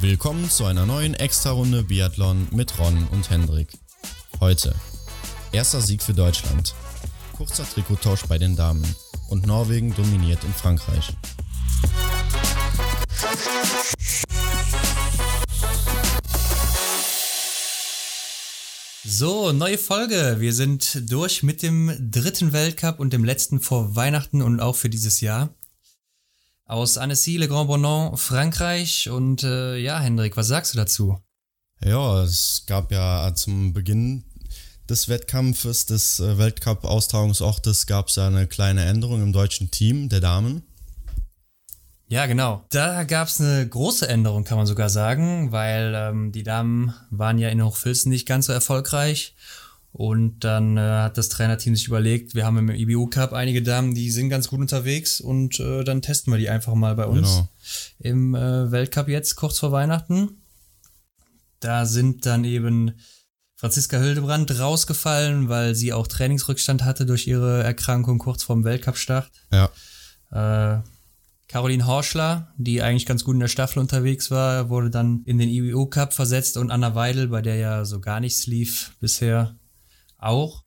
Willkommen zu einer neuen Extra-Runde Biathlon mit Ron und Hendrik. Heute erster Sieg für Deutschland, kurzer Trikottausch bei den Damen und Norwegen dominiert in Frankreich. So, neue Folge. Wir sind durch mit dem dritten Weltcup und dem letzten vor Weihnachten und auch für dieses Jahr. Aus Annecy, Le Grand Bonon, Frankreich. Und äh, ja, Hendrik, was sagst du dazu? Ja, es gab ja zum Beginn des Wettkampfes, des äh, Weltcup-Austragungsortes, gab es ja eine kleine Änderung im deutschen Team der Damen. Ja, genau. Da gab es eine große Änderung, kann man sogar sagen, weil ähm, die Damen waren ja in Hochfilzen nicht ganz so erfolgreich. Und dann äh, hat das Trainerteam sich überlegt, wir haben im IBU Cup einige Damen, die sind ganz gut unterwegs und äh, dann testen wir die einfach mal bei uns genau. im äh, Weltcup jetzt, kurz vor Weihnachten. Da sind dann eben Franziska Hildebrand rausgefallen, weil sie auch Trainingsrückstand hatte durch ihre Erkrankung kurz vorm Weltcup-Start. Ja. Äh, Caroline Horschler, die eigentlich ganz gut in der Staffel unterwegs war, wurde dann in den IBU Cup versetzt und Anna Weidel, bei der ja so gar nichts lief bisher, auch.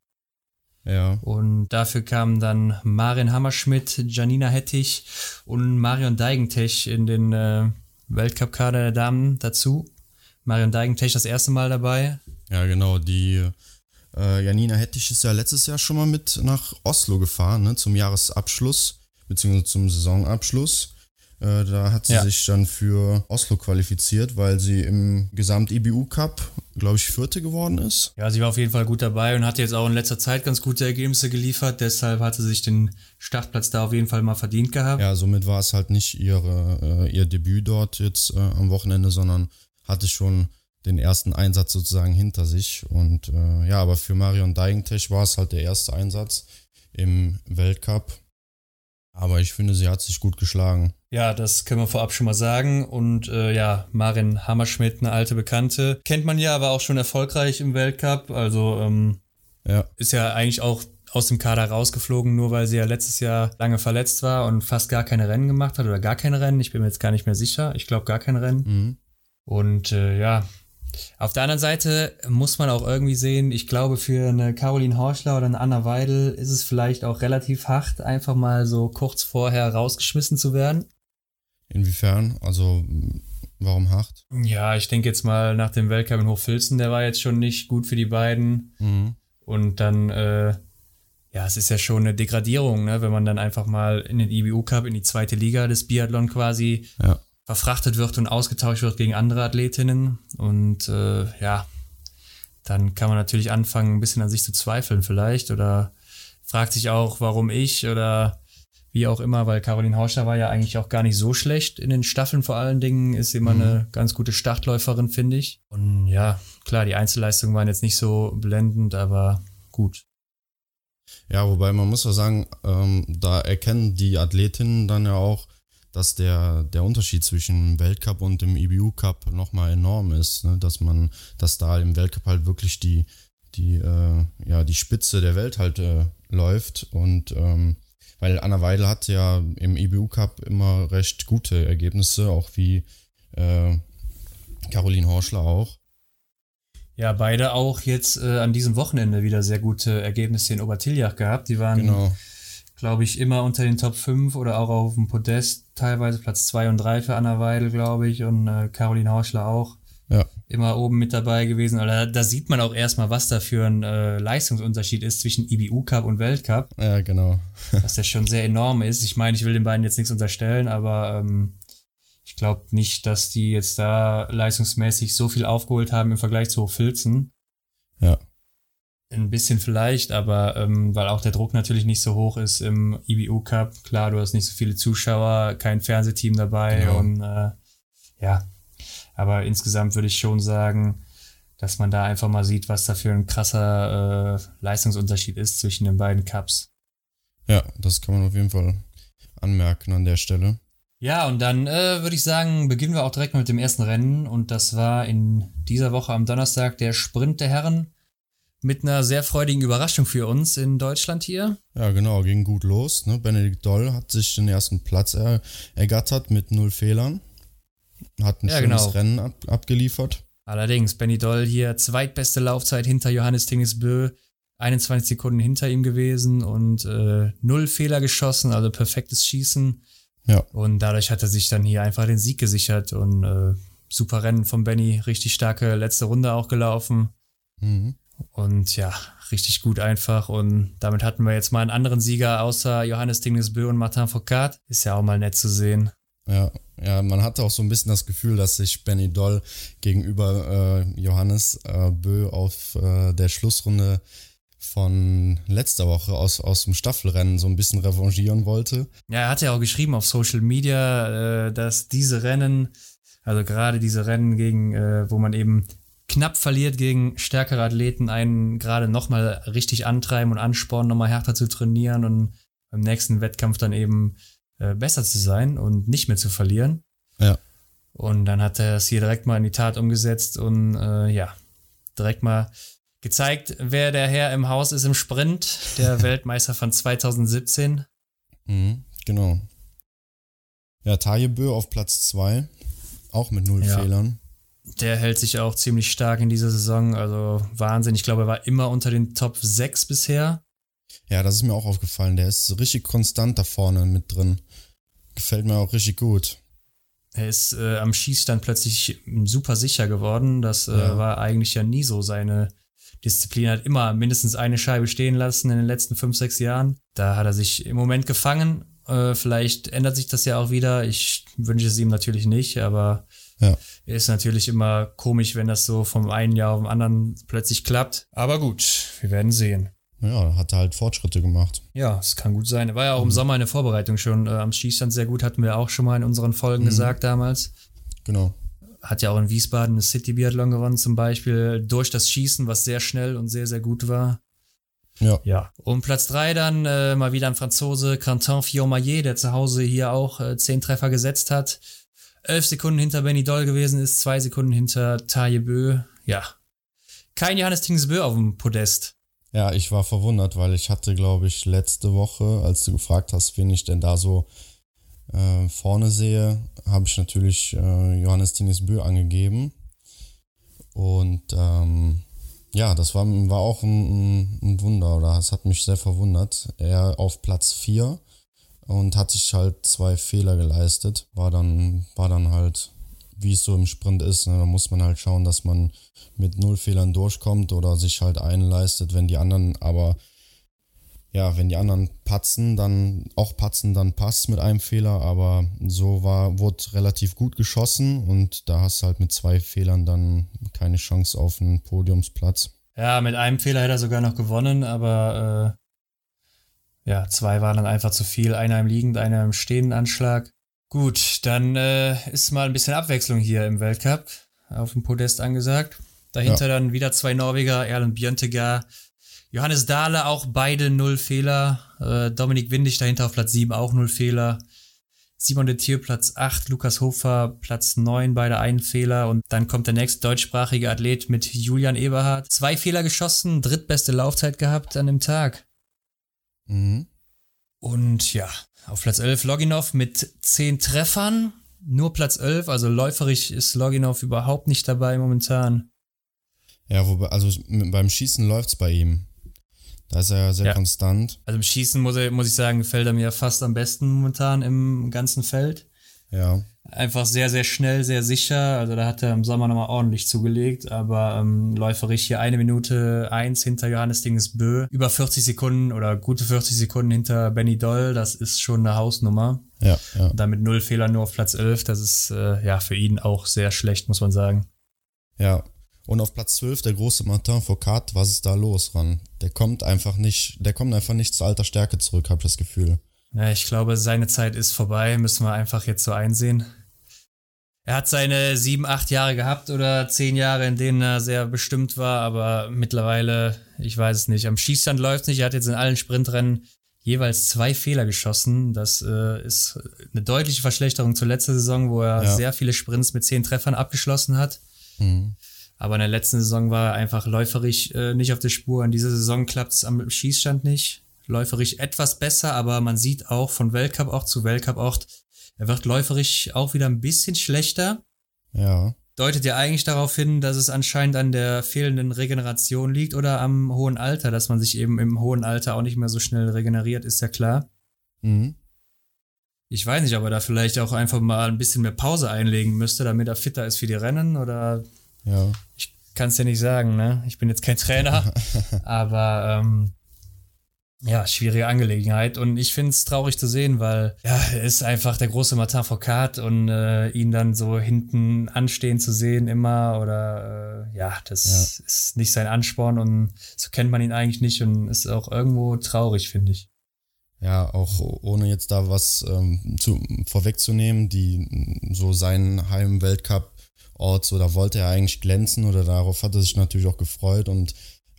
Ja. Und dafür kamen dann Marin Hammerschmidt, Janina Hettich und Marion Deigentech in den äh, Weltcup-Kader der Damen dazu. Marion Deigentech das erste Mal dabei. Ja, genau. Die äh, Janina Hettich ist ja letztes Jahr schon mal mit nach Oslo gefahren, ne, zum Jahresabschluss beziehungsweise zum Saisonabschluss. Äh, da hat sie ja. sich dann für Oslo qualifiziert, weil sie im Gesamt-IBU-Cup, glaube ich, Vierte geworden ist. Ja, sie war auf jeden Fall gut dabei und hat jetzt auch in letzter Zeit ganz gute Ergebnisse geliefert. Deshalb hatte sie sich den Startplatz da auf jeden Fall mal verdient gehabt. Ja, somit war es halt nicht ihre, äh, ihr Debüt dort jetzt äh, am Wochenende, sondern hatte schon den ersten Einsatz sozusagen hinter sich. Und äh, ja, aber für Marion Deigentech war es halt der erste Einsatz im Weltcup. Aber ich finde, sie hat sich gut geschlagen. Ja, das können wir vorab schon mal sagen. Und äh, ja, Marin Hammerschmidt, eine alte Bekannte, kennt man ja, aber auch schon erfolgreich im Weltcup. Also ähm, ja. ist ja eigentlich auch aus dem Kader rausgeflogen, nur weil sie ja letztes Jahr lange verletzt war und fast gar keine Rennen gemacht hat oder gar keine Rennen. Ich bin mir jetzt gar nicht mehr sicher. Ich glaube gar kein Rennen. Mhm. Und äh, ja, auf der anderen Seite muss man auch irgendwie sehen, ich glaube, für eine Caroline Horschler oder eine Anna Weidel ist es vielleicht auch relativ hart, einfach mal so kurz vorher rausgeschmissen zu werden. Inwiefern? Also, warum hart? Ja, ich denke jetzt mal nach dem Weltcup in Hochfilzen, der war jetzt schon nicht gut für die beiden. Mhm. Und dann, äh, ja, es ist ja schon eine Degradierung, ne, wenn man dann einfach mal in den IBU Cup, in die zweite Liga des Biathlon quasi ja verfrachtet wird und ausgetauscht wird gegen andere Athletinnen. Und äh, ja, dann kann man natürlich anfangen, ein bisschen an sich zu zweifeln vielleicht oder fragt sich auch, warum ich oder wie auch immer, weil Caroline Hauscher war ja eigentlich auch gar nicht so schlecht in den Staffeln vor allen Dingen, ist immer mhm. eine ganz gute Startläuferin, finde ich. Und ja, klar, die Einzelleistungen waren jetzt nicht so blendend, aber gut. Ja, wobei man muss ja sagen, ähm, da erkennen die Athletinnen dann ja auch, dass der, der Unterschied zwischen Weltcup und dem IBU Cup nochmal enorm ist, ne? dass man, dass da im Weltcup halt wirklich die, die, äh, ja, die Spitze der Welt halt äh, läuft und ähm, weil Anna Weidel hat ja im IBU Cup immer recht gute Ergebnisse, auch wie äh, Caroline Horschler auch. Ja, beide auch jetzt äh, an diesem Wochenende wieder sehr gute Ergebnisse in Obertiljach gehabt. Die waren genau glaube ich, immer unter den Top 5 oder auch auf dem Podest, teilweise Platz 2 und 3 für Anna Weidel, glaube ich, und äh, Caroline Hauschler auch. Ja. Immer oben mit dabei gewesen. Also, da sieht man auch erstmal, was da für ein äh, Leistungsunterschied ist zwischen IBU Cup und Weltcup. Ja, genau. dass der schon sehr enorm ist. Ich meine, ich will den beiden jetzt nichts unterstellen, aber ähm, ich glaube nicht, dass die jetzt da leistungsmäßig so viel aufgeholt haben im Vergleich zu Hochfilzen. Ja. Ein bisschen vielleicht, aber ähm, weil auch der Druck natürlich nicht so hoch ist im IBU Cup. Klar, du hast nicht so viele Zuschauer, kein Fernsehteam dabei genau. und äh, ja. Aber insgesamt würde ich schon sagen, dass man da einfach mal sieht, was da für ein krasser äh, Leistungsunterschied ist zwischen den beiden Cups. Ja, das kann man auf jeden Fall anmerken an der Stelle. Ja, und dann äh, würde ich sagen, beginnen wir auch direkt mit dem ersten Rennen. Und das war in dieser Woche am Donnerstag der Sprint der Herren mit einer sehr freudigen Überraschung für uns in Deutschland hier. Ja, genau, ging gut los. Ne? Benedikt Doll hat sich den ersten Platz er, ergattert mit null Fehlern. Hat ein ja, schönes genau. Rennen ab, abgeliefert. Allerdings, Benny Doll hier zweitbeste Laufzeit hinter Johannes Tingesbö, 21 Sekunden hinter ihm gewesen und äh, null Fehler geschossen, also perfektes Schießen. Ja. Und dadurch hat er sich dann hier einfach den Sieg gesichert und äh, super Rennen von Benny, richtig starke letzte Runde auch gelaufen. Mhm. Und ja, richtig gut einfach. Und damit hatten wir jetzt mal einen anderen Sieger außer Johannes Tingnesbö und Martin Foucault. Ist ja auch mal nett zu sehen. Ja, ja, man hatte auch so ein bisschen das Gefühl, dass sich Benny Doll gegenüber äh, Johannes äh, Bö auf äh, der Schlussrunde von letzter Woche aus, aus dem Staffelrennen so ein bisschen revanchieren wollte. Ja, er hat ja auch geschrieben auf Social Media, äh, dass diese Rennen, also gerade diese Rennen gegen, äh, wo man eben knapp verliert gegen stärkere Athleten, einen gerade nochmal richtig antreiben und anspornen, nochmal härter zu trainieren und beim nächsten Wettkampf dann eben äh, besser zu sein und nicht mehr zu verlieren. Ja. Und dann hat er es hier direkt mal in die Tat umgesetzt und äh, ja, direkt mal gezeigt, wer der Herr im Haus ist im Sprint, der Weltmeister von 2017. Mhm, genau. Ja, Tajebö auf Platz 2, auch mit null ja. Fehlern. Der hält sich auch ziemlich stark in dieser Saison, also Wahnsinn. Ich glaube, er war immer unter den Top 6 bisher. Ja, das ist mir auch aufgefallen. Der ist richtig konstant da vorne mit drin. Gefällt mir auch richtig gut. Er ist äh, am Schießstand plötzlich super sicher geworden. Das äh, ja. war eigentlich ja nie so seine Disziplin. Er hat immer mindestens eine Scheibe stehen lassen in den letzten fünf, sechs Jahren. Da hat er sich im Moment gefangen. Äh, vielleicht ändert sich das ja auch wieder. Ich wünsche es ihm natürlich nicht, aber ja. Ist natürlich immer komisch, wenn das so vom einen Jahr auf dem anderen plötzlich klappt. Aber gut, wir werden sehen. Ja, hat er halt Fortschritte gemacht. Ja, es kann gut sein. War ja auch im mhm. Sommer eine Vorbereitung schon äh, am Schießstand sehr gut, hatten wir auch schon mal in unseren Folgen mhm. gesagt damals. Genau. Hat ja auch in Wiesbaden eine City Biathlon gewonnen zum Beispiel, durch das Schießen, was sehr schnell und sehr, sehr gut war. Ja. Ja. Und Platz drei dann äh, mal wieder ein Franzose, Quentin Fillon-Maillet, der zu Hause hier auch äh, zehn Treffer gesetzt hat elf Sekunden hinter Benny Doll gewesen ist, zwei Sekunden hinter Taje Bö. Ja. Kein Johannes Tingsbö auf dem Podest. Ja, ich war verwundert, weil ich hatte, glaube ich, letzte Woche, als du gefragt hast, wen ich denn da so äh, vorne sehe, habe ich natürlich äh, Johannes Tingsbö angegeben. Und ähm, ja, das war, war auch ein, ein Wunder, oder es hat mich sehr verwundert. Er auf Platz 4 und hat sich halt zwei Fehler geleistet. War dann, war dann halt, wie es so im Sprint ist, ne? da muss man halt schauen, dass man mit null Fehlern durchkommt oder sich halt einleistet, wenn die anderen aber ja, wenn die anderen patzen, dann auch patzen, dann passt mit einem Fehler, aber so war, wurde relativ gut geschossen und da hast du halt mit zwei Fehlern dann keine Chance auf einen Podiumsplatz. Ja, mit einem Fehler hätte er sogar noch gewonnen, aber äh, ja, zwei waren dann einfach zu viel. Einer im liegenden, einer im stehenden Anschlag. Gut, dann äh, ist mal ein bisschen Abwechslung hier im Weltcup auf dem Podest angesagt. Dahinter ja. dann wieder zwei Norweger, Erlen Björntegar, Johannes Dahle, auch beide null Fehler. Äh, Dominik Windig dahinter auf Platz 7, auch null Fehler. Simon de Thier Platz 8, Lukas Hofer Platz 9, beide einen Fehler. Und dann kommt der nächste deutschsprachige Athlet mit Julian Eberhardt. Zwei Fehler geschossen, drittbeste Laufzeit gehabt an dem Tag. Mhm. Und ja, auf Platz 11 Loginov mit 10 Treffern. Nur Platz 11, also läuferisch ist Loginov überhaupt nicht dabei momentan. Ja, wobei, also beim Schießen läuft es bei ihm. Da ist er ja sehr ja. konstant. Also im Schießen muss, er, muss ich sagen, gefällt er mir fast am besten momentan im ganzen Feld. Ja einfach sehr, sehr schnell, sehr sicher. Also da hat er im Sommer nochmal ordentlich zugelegt, aber ähm, läuferisch hier eine Minute eins hinter Johannes Dingesbö, über 40 Sekunden oder gute 40 Sekunden hinter Benny Doll, das ist schon eine Hausnummer. Ja, ja. Und damit null Fehler nur auf Platz 11, das ist äh, ja für ihn auch sehr schlecht, muss man sagen. Ja, und auf Platz 12 der große Martin Foucault, was ist da los, Ran? Der kommt einfach nicht, der kommt einfach nicht zu alter Stärke zurück, habe ich das Gefühl. Ja, ich glaube, seine Zeit ist vorbei, müssen wir einfach jetzt so einsehen. Er hat seine sieben, acht Jahre gehabt oder zehn Jahre, in denen er sehr bestimmt war, aber mittlerweile, ich weiß es nicht. Am Schießstand läuft es nicht. Er hat jetzt in allen Sprintrennen jeweils zwei Fehler geschossen. Das äh, ist eine deutliche Verschlechterung zur letzten Saison, wo er ja. sehr viele Sprints mit zehn Treffern abgeschlossen hat. Mhm. Aber in der letzten Saison war er einfach läuferisch äh, nicht auf der Spur. In dieser Saison klappt es am Schießstand nicht. Läuferisch etwas besser, aber man sieht auch von Weltcup auch zu Weltcup auch, er wird läuferisch auch wieder ein bisschen schlechter. Ja. Deutet ja eigentlich darauf hin, dass es anscheinend an der fehlenden Regeneration liegt oder am hohen Alter, dass man sich eben im hohen Alter auch nicht mehr so schnell regeneriert, ist ja klar. Mhm. Ich weiß nicht, ob er da vielleicht auch einfach mal ein bisschen mehr Pause einlegen müsste, damit er fitter ist für die Rennen oder Ja. ich kann es ja nicht sagen, ne? Ich bin jetzt kein Trainer, aber ähm, ja, schwierige Angelegenheit. Und ich finde es traurig zu sehen, weil ja, er ist einfach der große Martin Foucault und äh, ihn dann so hinten anstehen zu sehen immer oder äh, ja, das Ja. ist nicht sein Ansporn und so kennt man ihn eigentlich nicht und ist auch irgendwo traurig, finde ich. Ja, auch ohne jetzt da was ähm, zu, vorwegzunehmen, die so seinen Heim-Weltcup-Ort, so da wollte er eigentlich glänzen oder darauf hat er sich natürlich auch gefreut und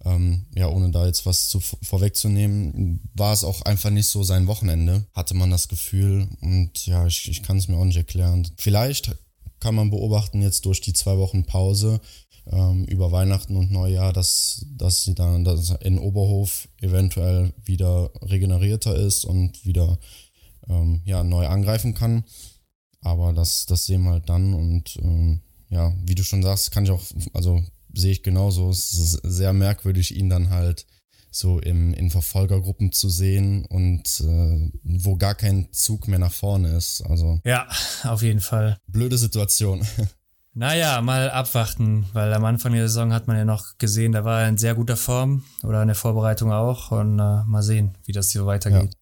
ähm, ja, ohne da jetzt was zu, vorwegzunehmen, war es auch einfach nicht so sein Wochenende, hatte man das Gefühl und ja, ich, ich kann es mir auch nicht erklären. Vielleicht kann man beobachten jetzt durch die zwei Wochen Pause ähm, über Weihnachten und Neujahr, dass, dass sie dann dass in Oberhof eventuell wieder regenerierter ist und wieder ähm, ja, neu angreifen kann. Aber das, das sehen wir halt dann und ähm, ja, wie du schon sagst, kann ich auch, also sehe ich genauso. Es ist sehr merkwürdig, ihn dann halt so im, in Verfolgergruppen zu sehen und äh, wo gar kein Zug mehr nach vorne ist. Also Ja, auf jeden Fall. blöde Situation. Naja, mal abwarten, weil am Anfang der Saison hat man ja noch gesehen, da war er in sehr guter Form oder in der Vorbereitung auch und äh, mal sehen, wie das hier weitergeht.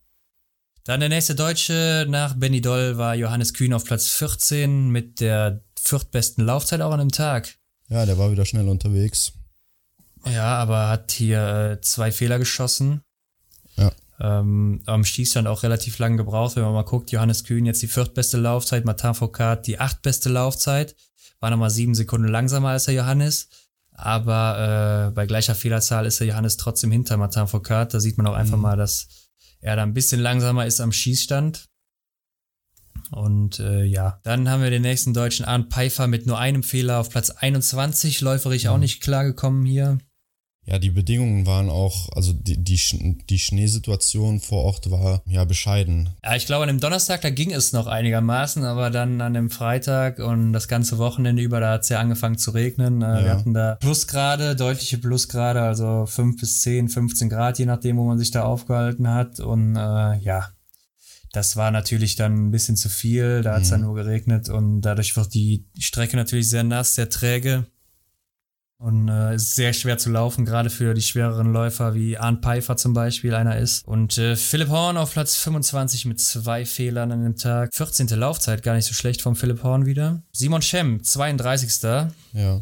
Dann der nächste Deutsche nach Benny Doll war Johannes Kühn auf Platz 14 mit der viertbesten Laufzeit auch an einem Tag. Ja, der war wieder schnell unterwegs. Ja, aber hat hier äh, zwei Fehler geschossen. Ja. Ähm, am Schießstand auch relativ lang gebraucht, wenn man mal guckt. Johannes Kühn jetzt die viertbeste Laufzeit, Martin Foucault die achtbeste Laufzeit. War nochmal sieben Sekunden langsamer als der Johannes. Aber äh, bei gleicher Fehlerzahl ist der Johannes trotzdem hinter Martin Foucault. Da sieht man auch einfach Mhm. mal, dass er da ein bisschen langsamer ist am Schießstand. Und äh, ja, dann haben wir den nächsten deutschen Arndt Pfeiffer mit nur einem Fehler auf Platz 21. Läuferig auch Mhm. nicht klargekommen hier. Ja, die Bedingungen waren auch, also die, die, die Schneesituation vor Ort war ja bescheiden. Ja, ich glaube, an dem Donnerstag, da ging es noch einigermaßen, aber dann an dem Freitag und das ganze Wochenende über, da hat es ja angefangen zu regnen. Äh, Wir Ja. hatten da Plusgrade, deutliche Plusgrade, also 5 bis 10, 15 Grad, je nachdem, wo man sich da aufgehalten hat. Und äh, ja, das war natürlich dann ein bisschen zu viel. Da hat es Mhm. dann nur geregnet und dadurch wird die Strecke natürlich sehr nass, sehr träge. Und äh, ist sehr schwer zu laufen, gerade für die schwereren Läufer, wie Arndt Pfeiffer zum Beispiel einer ist. Und äh, Philipp Horn auf Platz 25 mit zwei Fehlern an dem Tag. 14. Laufzeit, gar nicht so schlecht vom Philipp Horn wieder. Simon Schemm, 32. Ja,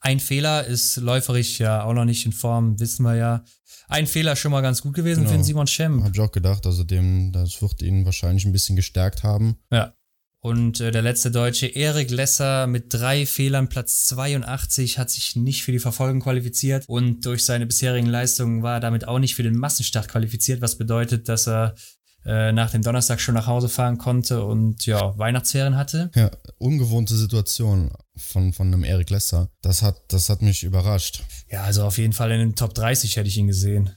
Ein Fehler ist läuferisch ja auch noch nicht in Form, wissen wir ja. Ein Fehler schon mal ganz gut gewesen Genau. für den Simon Schemm. habe ich auch gedacht, also dem, das wird ihn wahrscheinlich ein bisschen gestärkt haben. Ja. Und äh, der letzte Deutsche, Erik Lesser, mit drei Fehlern, Platz 82, hat sich nicht für die Verfolgung qualifiziert und durch seine bisherigen Leistungen war er damit auch nicht für den Massenstart qualifiziert, was bedeutet, dass er äh, nach dem Donnerstag schon nach Hause fahren konnte und ja, Weihnachtsferien hatte. Ja, ungewohnte Situation von, von einem Erik Lesser. Das hat, das hat mich überrascht. Ja, also auf jeden Fall in den Top 30 hätte ich ihn gesehen.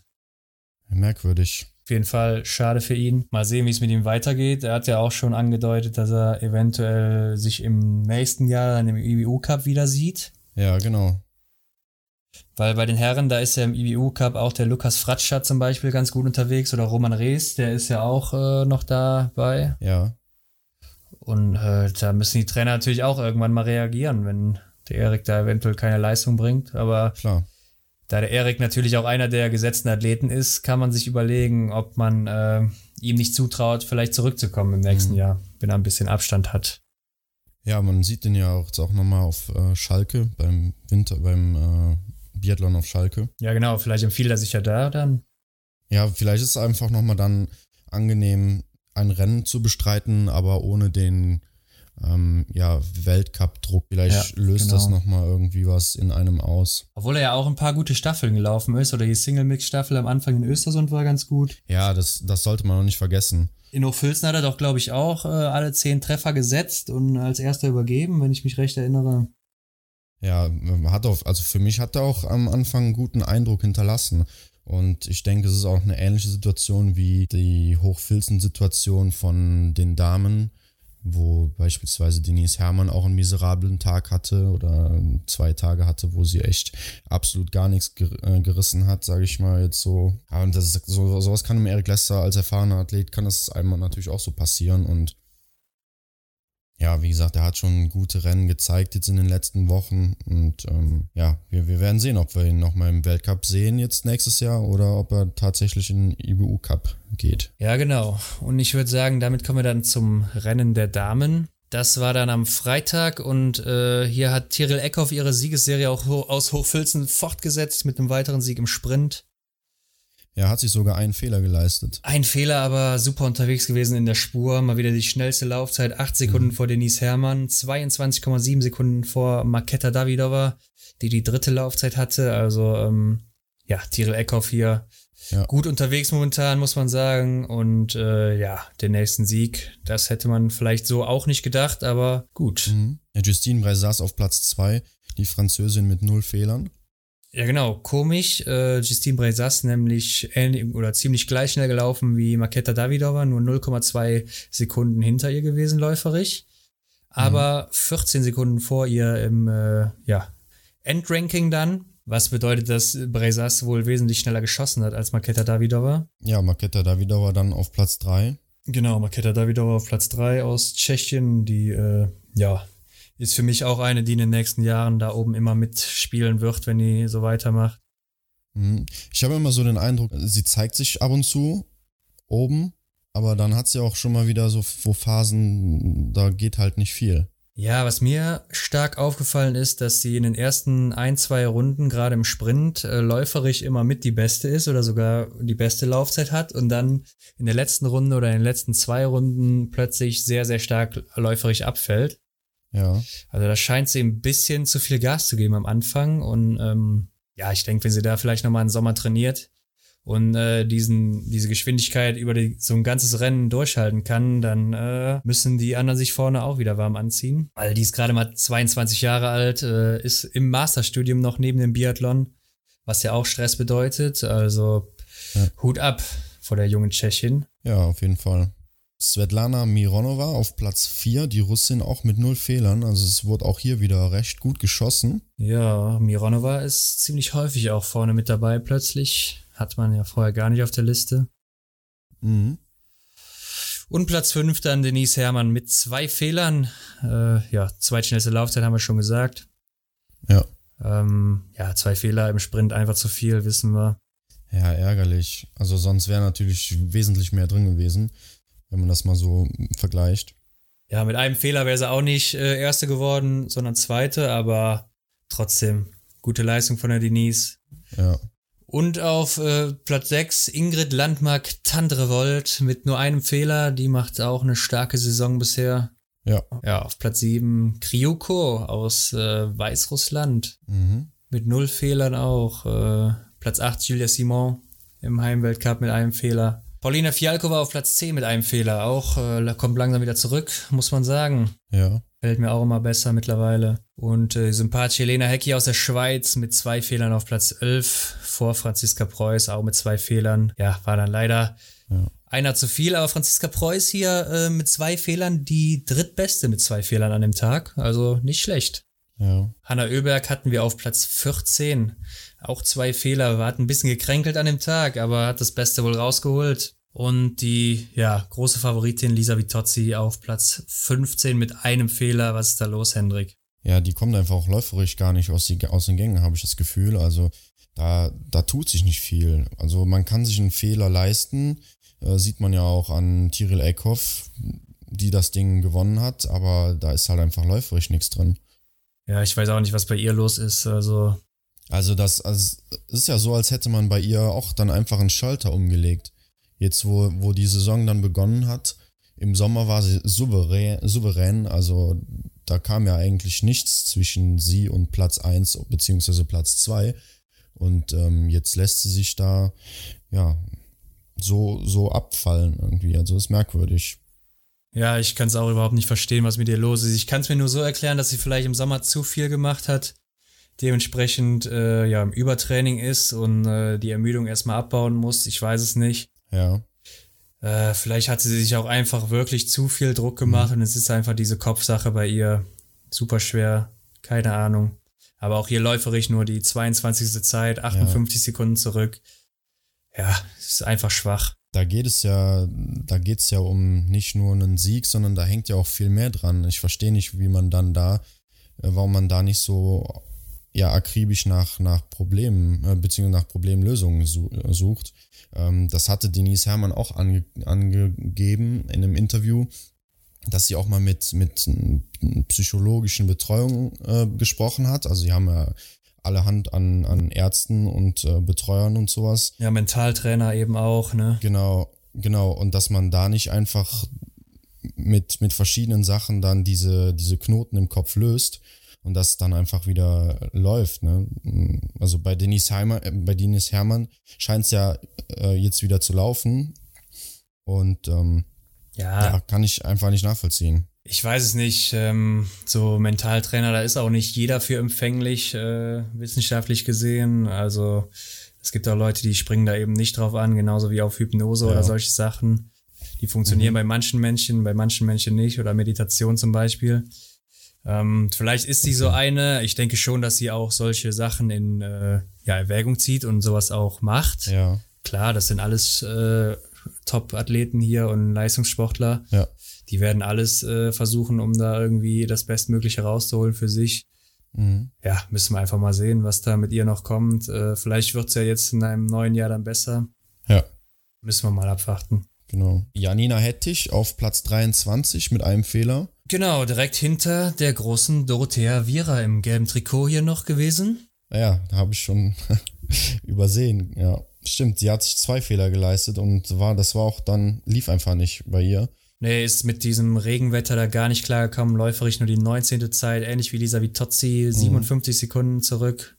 Merkwürdig. Auf jeden Fall schade für ihn. Mal sehen, wie es mit ihm weitergeht. Er hat ja auch schon angedeutet, dass er eventuell sich im nächsten Jahr dann im IBU Cup wieder sieht. Ja, genau. Weil bei den Herren, da ist ja im IBU Cup auch der Lukas Fratscher zum Beispiel ganz gut unterwegs oder Roman Rees, der ist ja auch äh, noch dabei. Ja, Und äh, da müssen die Trainer natürlich auch irgendwann mal reagieren, wenn der Erik da eventuell keine Leistung bringt. Aber klar. da der Erik natürlich auch einer der gesetzten Athleten ist, kann man sich überlegen, ob man äh, ihm nicht zutraut, vielleicht zurückzukommen im nächsten Mhm. Jahr, wenn er ein bisschen Abstand hat. Ja, man sieht den ja auch, jetzt auch nochmal auf äh, Schalke, beim Winter, beim äh, Biathlon auf Schalke. Ja, genau, vielleicht empfiehlt er sich ja da dann. Ja, vielleicht ist es einfach nochmal dann angenehm, ein Rennen zu bestreiten, aber ohne den ähm, ja, Weltcup-Druck. Vielleicht Ja, löst genau. das nochmal irgendwie was in einem aus. Obwohl er ja auch ein paar gute Staffeln gelaufen ist, oder die Single-Mix-Staffel am Anfang in Östersund war ganz gut. Ja, das, das sollte man auch nicht vergessen. In Hochfilzen hat er doch, glaube ich, auch äh, alle zehn Treffer gesetzt und als erster übergeben, wenn ich mich recht erinnere. Ja, hat auf, also für mich hat er auch am Anfang einen guten Eindruck hinterlassen. Und ich denke, es ist auch eine ähnliche Situation wie die Hochfilzen-Situation von den Damen, wo beispielsweise Denise Herrmann auch einen miserablen Tag hatte oder zwei Tage hatte, wo sie echt absolut gar nichts äh, gerissen hat, sage ich mal jetzt so. Und das ist, so, sowas kann im Eric Lester als erfahrener Athlet, kann das einmal natürlich auch so passieren und ja, wie gesagt, er hat schon gute Rennen gezeigt jetzt in den letzten Wochen. Und ähm, ja, wir, wir werden sehen, ob wir ihn nochmal im Weltcup sehen jetzt nächstes Jahr oder ob er tatsächlich in den IBU Cup geht. Ja, genau. Und ich würde sagen, damit kommen wir dann zum Rennen der Damen. Das war dann am Freitag und äh, hier hat Tyrell Eckhoff ihre Siegesserie auch aus Hochfilzen fortgesetzt mit einem weiteren Sieg im Sprint. Er hat sich sogar einen Fehler geleistet. Ein Fehler, aber super unterwegs gewesen in der Spur. Mal wieder die schnellste Laufzeit. 8 Sekunden mhm. vor Denise Herrmann, 22,7 Sekunden vor Maketa Davidova, die die dritte Laufzeit hatte. Also, ähm, ja, Tyrell Eckhoff hier ja. gut unterwegs momentan, muss man sagen. Und äh, ja, den nächsten Sieg, das hätte man vielleicht so auch nicht gedacht, aber gut. Mhm. Ja, Justine Brezas auf Platz 2, die Französin mit null Fehlern. Ja, genau. Komisch. Äh, Justine Brezas nämlich ähnlich oder ziemlich gleich schnell gelaufen wie Maketa Davidova, nur 0,2 Sekunden hinter ihr gewesen, läuferig. Aber mhm. 14 Sekunden vor ihr im äh, ja, Endranking dann. Was bedeutet, dass Brezas wohl wesentlich schneller geschossen hat als Maketa Davidova? Ja, Maketa Davidova dann auf Platz 3. Genau, Maketa Davidova auf Platz 3 aus Tschechien, die äh, ja ist für mich auch eine, die in den nächsten Jahren da oben immer mitspielen wird, wenn die so weitermacht. Mhm. Ich habe immer so den Eindruck, sie zeigt sich ab und zu oben, aber dann hat sie auch schon mal wieder so Phasen, da geht halt nicht viel. Ja, was mir stark aufgefallen ist, dass sie in den ersten ein, zwei Runden, gerade im Sprint, äh, läuferisch immer mit die beste ist oder sogar die beste Laufzeit hat und dann in der letzten Runde oder in den letzten zwei Runden plötzlich sehr, sehr stark läuferisch abfällt. Ja. Also da scheint sie ein bisschen zu viel Gas zu geben am Anfang. Und ähm, ja, ich denke, wenn sie da vielleicht nochmal einen Sommer trainiert und äh, diesen, diese Geschwindigkeit über die, so ein ganzes Rennen durchhalten kann, dann äh, müssen die anderen sich vorne auch wieder warm anziehen. Weil die ist gerade mal 22 Jahre alt, äh, ist im Masterstudium noch neben dem Biathlon, was ja auch Stress bedeutet. Also ja. Hut ab vor der jungen Tschechin. Ja, auf jeden Fall. Svetlana Mironova auf Platz 4, die Russin auch mit null Fehlern. Also es wurde auch hier wieder recht gut geschossen. Ja, Mironova ist ziemlich häufig auch vorne mit dabei plötzlich. Hat man ja vorher gar nicht auf der Liste. Mhm. Und Platz 5 dann Denise Herrmann mit zwei Fehlern. Äh, ja, zweitschnellste Laufzeit haben wir schon gesagt. Ja. Ähm, ja, zwei Fehler im Sprint einfach zu viel, wissen wir. Ja, ärgerlich. Also sonst wäre natürlich wesentlich mehr drin gewesen wenn man das mal so vergleicht. Ja, mit einem Fehler wäre sie auch nicht äh, Erste geworden, sondern Zweite, aber trotzdem gute Leistung von der Denise. Ja. Und auf äh, Platz 6 Ingrid Landmark Tandrevold mit nur einem Fehler. Die macht auch eine starke Saison bisher. Ja. Ja, auf Platz 7 Kryuko aus äh, Weißrussland. Mhm. Mit null Fehlern auch. Äh, Platz 8 Julia Simon im Heimweltcup mit einem Fehler. Paulina Fialkova auf Platz 10 mit einem Fehler. Auch äh, kommt langsam wieder zurück, muss man sagen. Ja. Fällt mir auch immer besser mittlerweile. Und äh, sympathische Helena Hecki aus der Schweiz mit zwei Fehlern auf Platz 11 vor Franziska Preuß, auch mit zwei Fehlern. Ja, war dann leider ja. einer zu viel, aber Franziska Preuß hier äh, mit zwei Fehlern die drittbeste mit zwei Fehlern an dem Tag. Also nicht schlecht. Ja. Hanna Oeberg hatten wir auf Platz 14. Auch zwei Fehler. War ein bisschen gekränkelt an dem Tag, aber hat das Beste wohl rausgeholt. Und die, ja, große Favoritin Lisa Vitozzi auf Platz 15 mit einem Fehler. Was ist da los, Hendrik? Ja, die kommt einfach auch läuferisch gar nicht aus, die, aus den Gängen, habe ich das Gefühl. Also da, da tut sich nicht viel. Also man kann sich einen Fehler leisten. Äh, sieht man ja auch an Tiril Eckhoff, die das Ding gewonnen hat, aber da ist halt einfach läuferisch nichts drin. Ja, ich weiß auch nicht, was bei ihr los ist. Also. Also, das also, ist ja so, als hätte man bei ihr auch dann einfach einen Schalter umgelegt. Jetzt, wo, wo die Saison dann begonnen hat, im Sommer war sie souverän, souverän, also da kam ja eigentlich nichts zwischen sie und Platz 1 beziehungsweise Platz 2. Und ähm, jetzt lässt sie sich da ja so, so abfallen irgendwie. Also ist merkwürdig. Ja, ich kann es auch überhaupt nicht verstehen, was mit ihr los ist. Ich kann es mir nur so erklären, dass sie vielleicht im Sommer zu viel gemacht hat dementsprechend äh, ja im Übertraining ist und äh, die Ermüdung erstmal abbauen muss. Ich weiß es nicht. Ja. Äh, vielleicht hat sie sich auch einfach wirklich zu viel Druck gemacht mhm. und es ist einfach diese Kopfsache bei ihr super schwer. Keine Ahnung. Aber auch hier läuferig nur die 22. Zeit, 58 ja. Sekunden zurück. Ja, es ist einfach schwach. Da geht es ja, da geht es ja um nicht nur einen Sieg, sondern da hängt ja auch viel mehr dran. Ich verstehe nicht, wie man dann da, äh, warum man da nicht so ja akribisch nach, nach Problemen, äh, beziehungsweise nach Problemlösungen sucht. Ähm, das hatte Denise Herrmann auch ange, angegeben in einem Interview, dass sie auch mal mit, mit psychologischen Betreuung äh, gesprochen hat. Also sie haben ja alle Hand an, an Ärzten und äh, Betreuern und sowas. Ja, Mentaltrainer eben auch, ne? Genau, genau. Und dass man da nicht einfach mit, mit verschiedenen Sachen dann diese, diese Knoten im Kopf löst und das dann einfach wieder läuft. Ne? Also bei Denise, Heimer, äh, bei Denise Hermann scheint es ja äh, jetzt wieder zu laufen. Und ähm, ja. ja, kann ich einfach nicht nachvollziehen. Ich weiß es nicht. Ähm, so Mentaltrainer, da ist auch nicht jeder für empfänglich, äh, wissenschaftlich gesehen. Also es gibt auch Leute, die springen da eben nicht drauf an, genauso wie auf Hypnose ja. oder solche Sachen. Die funktionieren mhm. bei manchen Menschen, bei manchen Menschen nicht oder Meditation zum Beispiel. Ähm, vielleicht ist sie so eine. Ich denke schon, dass sie auch solche Sachen in äh, ja, Erwägung zieht und sowas auch macht. Ja. Klar, das sind alles äh, Top-Athleten hier und Leistungssportler. Ja. Die werden alles äh, versuchen, um da irgendwie das Bestmögliche rauszuholen für sich. Mhm. Ja, müssen wir einfach mal sehen, was da mit ihr noch kommt. Äh, vielleicht wird's ja jetzt in einem neuen Jahr dann besser. Ja. Müssen wir mal abwarten. Genau. Janina Hettich auf Platz 23 mit einem Fehler. Genau, direkt hinter der großen Dorothea Viera im gelben Trikot hier noch gewesen. Ja, da habe ich schon übersehen. Ja, stimmt. Sie hat sich zwei Fehler geleistet und war, das war auch dann, lief einfach nicht bei ihr. Nee, ist mit diesem Regenwetter da gar nicht klargekommen. Läuferig nur die 19. Zeit, ähnlich wie Lisa Vitozzi, 57 mhm. Sekunden zurück.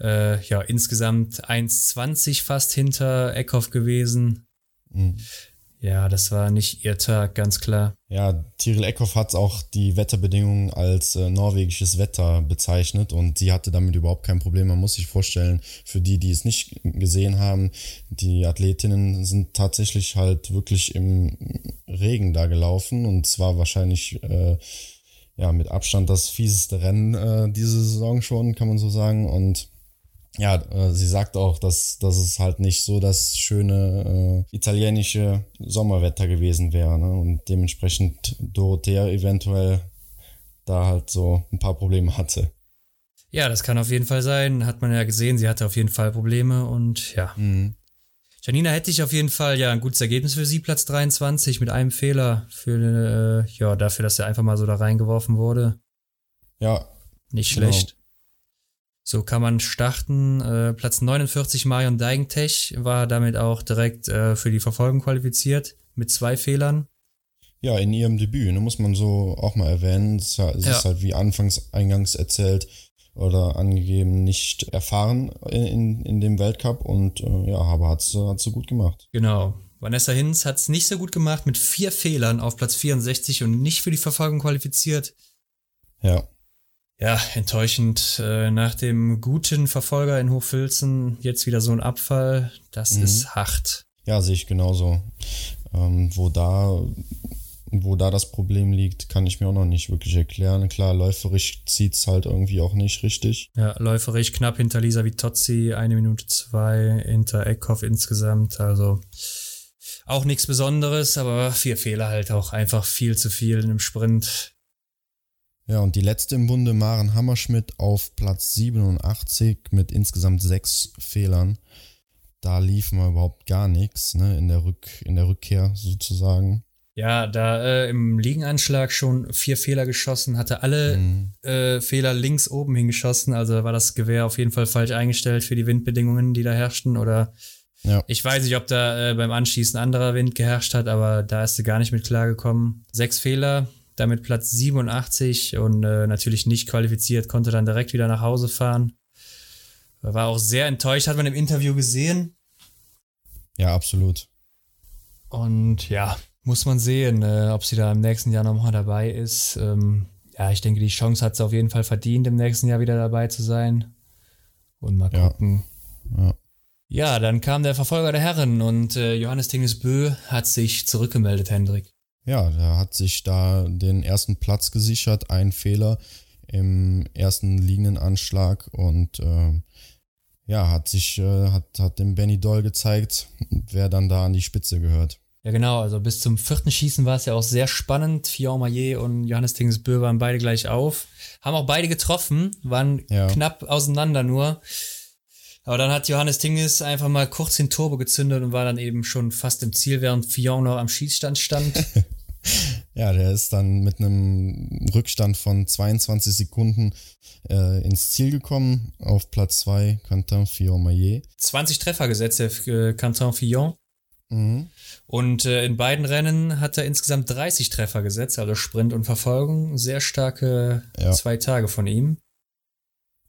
Äh, ja, insgesamt 1,20 fast hinter Eckhoff gewesen. Mhm. Ja, das war nicht ihr Tag, ganz klar. Ja, Tiril Eckhoff hat auch die Wetterbedingungen als äh, norwegisches Wetter bezeichnet und sie hatte damit überhaupt kein Problem. Man muss sich vorstellen, für die, die es nicht gesehen haben, die Athletinnen sind tatsächlich halt wirklich im Regen da gelaufen und zwar wahrscheinlich äh, ja mit Abstand das fieseste Rennen äh, diese Saison schon, kann man so sagen. Und ja, äh, sie sagt auch, dass, dass es halt nicht so das schöne äh, italienische Sommerwetter gewesen wäre. Ne? Und dementsprechend Dorothea eventuell da halt so ein paar Probleme hatte. Ja, das kann auf jeden Fall sein. Hat man ja gesehen, sie hatte auf jeden Fall Probleme und ja. Mhm. Janina hätte ich auf jeden Fall ja ein gutes Ergebnis für sie, Platz 23 mit einem Fehler für äh, ja dafür, dass er einfach mal so da reingeworfen wurde. Ja. Nicht genau. So kann man starten. Äh, Platz 49 Marion Deigentech war damit auch direkt äh, für die Verfolgung qualifiziert mit zwei Fehlern. Ja, in ihrem Debüt, ne, muss man so auch mal erwähnen. Es, es ja. ist halt wie anfangs eingangs erzählt oder angegeben nicht erfahren in, in dem Weltcup und äh, ja, aber hat sie so gut gemacht. Genau. Vanessa Hinz hat es nicht so gut gemacht mit vier Fehlern auf Platz 64 und nicht für die Verfolgung qualifiziert. Ja ja, enttäuschend. Äh, nach dem guten Verfolger in Hochfilzen jetzt wieder so ein Abfall. Das mhm. ist hart. Ja, sehe ich genauso. Ähm, wo da wo da das Problem liegt, kann ich mir auch noch nicht wirklich erklären. Klar, läuferisch zieht es halt irgendwie auch nicht richtig. Ja, läuferisch knapp hinter Lisa Vitozzi, eine Minute zwei, hinter Eckhoff insgesamt. Also auch nichts Besonderes, aber vier Fehler halt auch einfach viel zu viel in einem Sprint. Ja, und die letzte im Bunde, Maren Hammerschmidt, auf Platz 87 mit insgesamt sechs Fehlern. Da lief mal überhaupt gar nichts, ne, in der, Rück, in der Rückkehr sozusagen. Ja, da äh, im Liegenanschlag schon vier Fehler geschossen, hatte alle mhm. äh, Fehler links oben hingeschossen, also war das Gewehr auf jeden Fall falsch eingestellt für die Windbedingungen, die da herrschten. Oder ja. ich weiß nicht, ob da äh, beim Anschießen anderer Wind geherrscht hat, aber da ist sie gar nicht mit klargekommen. Sechs Fehler, damit Platz 87 und äh, natürlich nicht qualifiziert, konnte dann direkt wieder nach Hause fahren. War auch sehr enttäuscht, hat man im Interview gesehen. Ja, absolut. Und ja, muss man sehen, äh, ob sie da im nächsten Jahr nochmal dabei ist. Ähm, ja, ich denke, die Chance hat es auf jeden Fall verdient, im nächsten Jahr wieder dabei zu sein. Und mal gucken. Ja. ja. ja dann kam der Verfolger der Herren und äh, Johannes Tingesbö hat sich zurückgemeldet, Hendrik. Ja, der hat sich da den ersten Platz gesichert, ein Fehler im ersten liegenden Anschlag und äh, ja, hat sich, äh, hat, hat dem Benny Doll gezeigt, wer dann da an die Spitze gehört. Ja, genau. Also bis zum vierten Schießen war es ja auch sehr spannend. Fion Maillet und Johannes Tingsbö waren beide gleich auf. Haben auch beide getroffen, waren ja. knapp auseinander nur. Aber dann hat Johannes Tinges einfach mal kurz den Turbo gezündet und war dann eben schon fast im Ziel, während Fion noch am Schießstand stand. ja, der ist dann mit einem Rückstand von 22 Sekunden äh, ins Ziel gekommen. Auf Platz 2 Quentin Fillon-Maillet. 20 Treffer gesetzt, der äh, Quentin Fillon. Mhm. Und äh, in beiden Rennen hat er insgesamt 30 Treffer gesetzt, also Sprint und Verfolgung. Sehr starke ja. zwei Tage von ihm.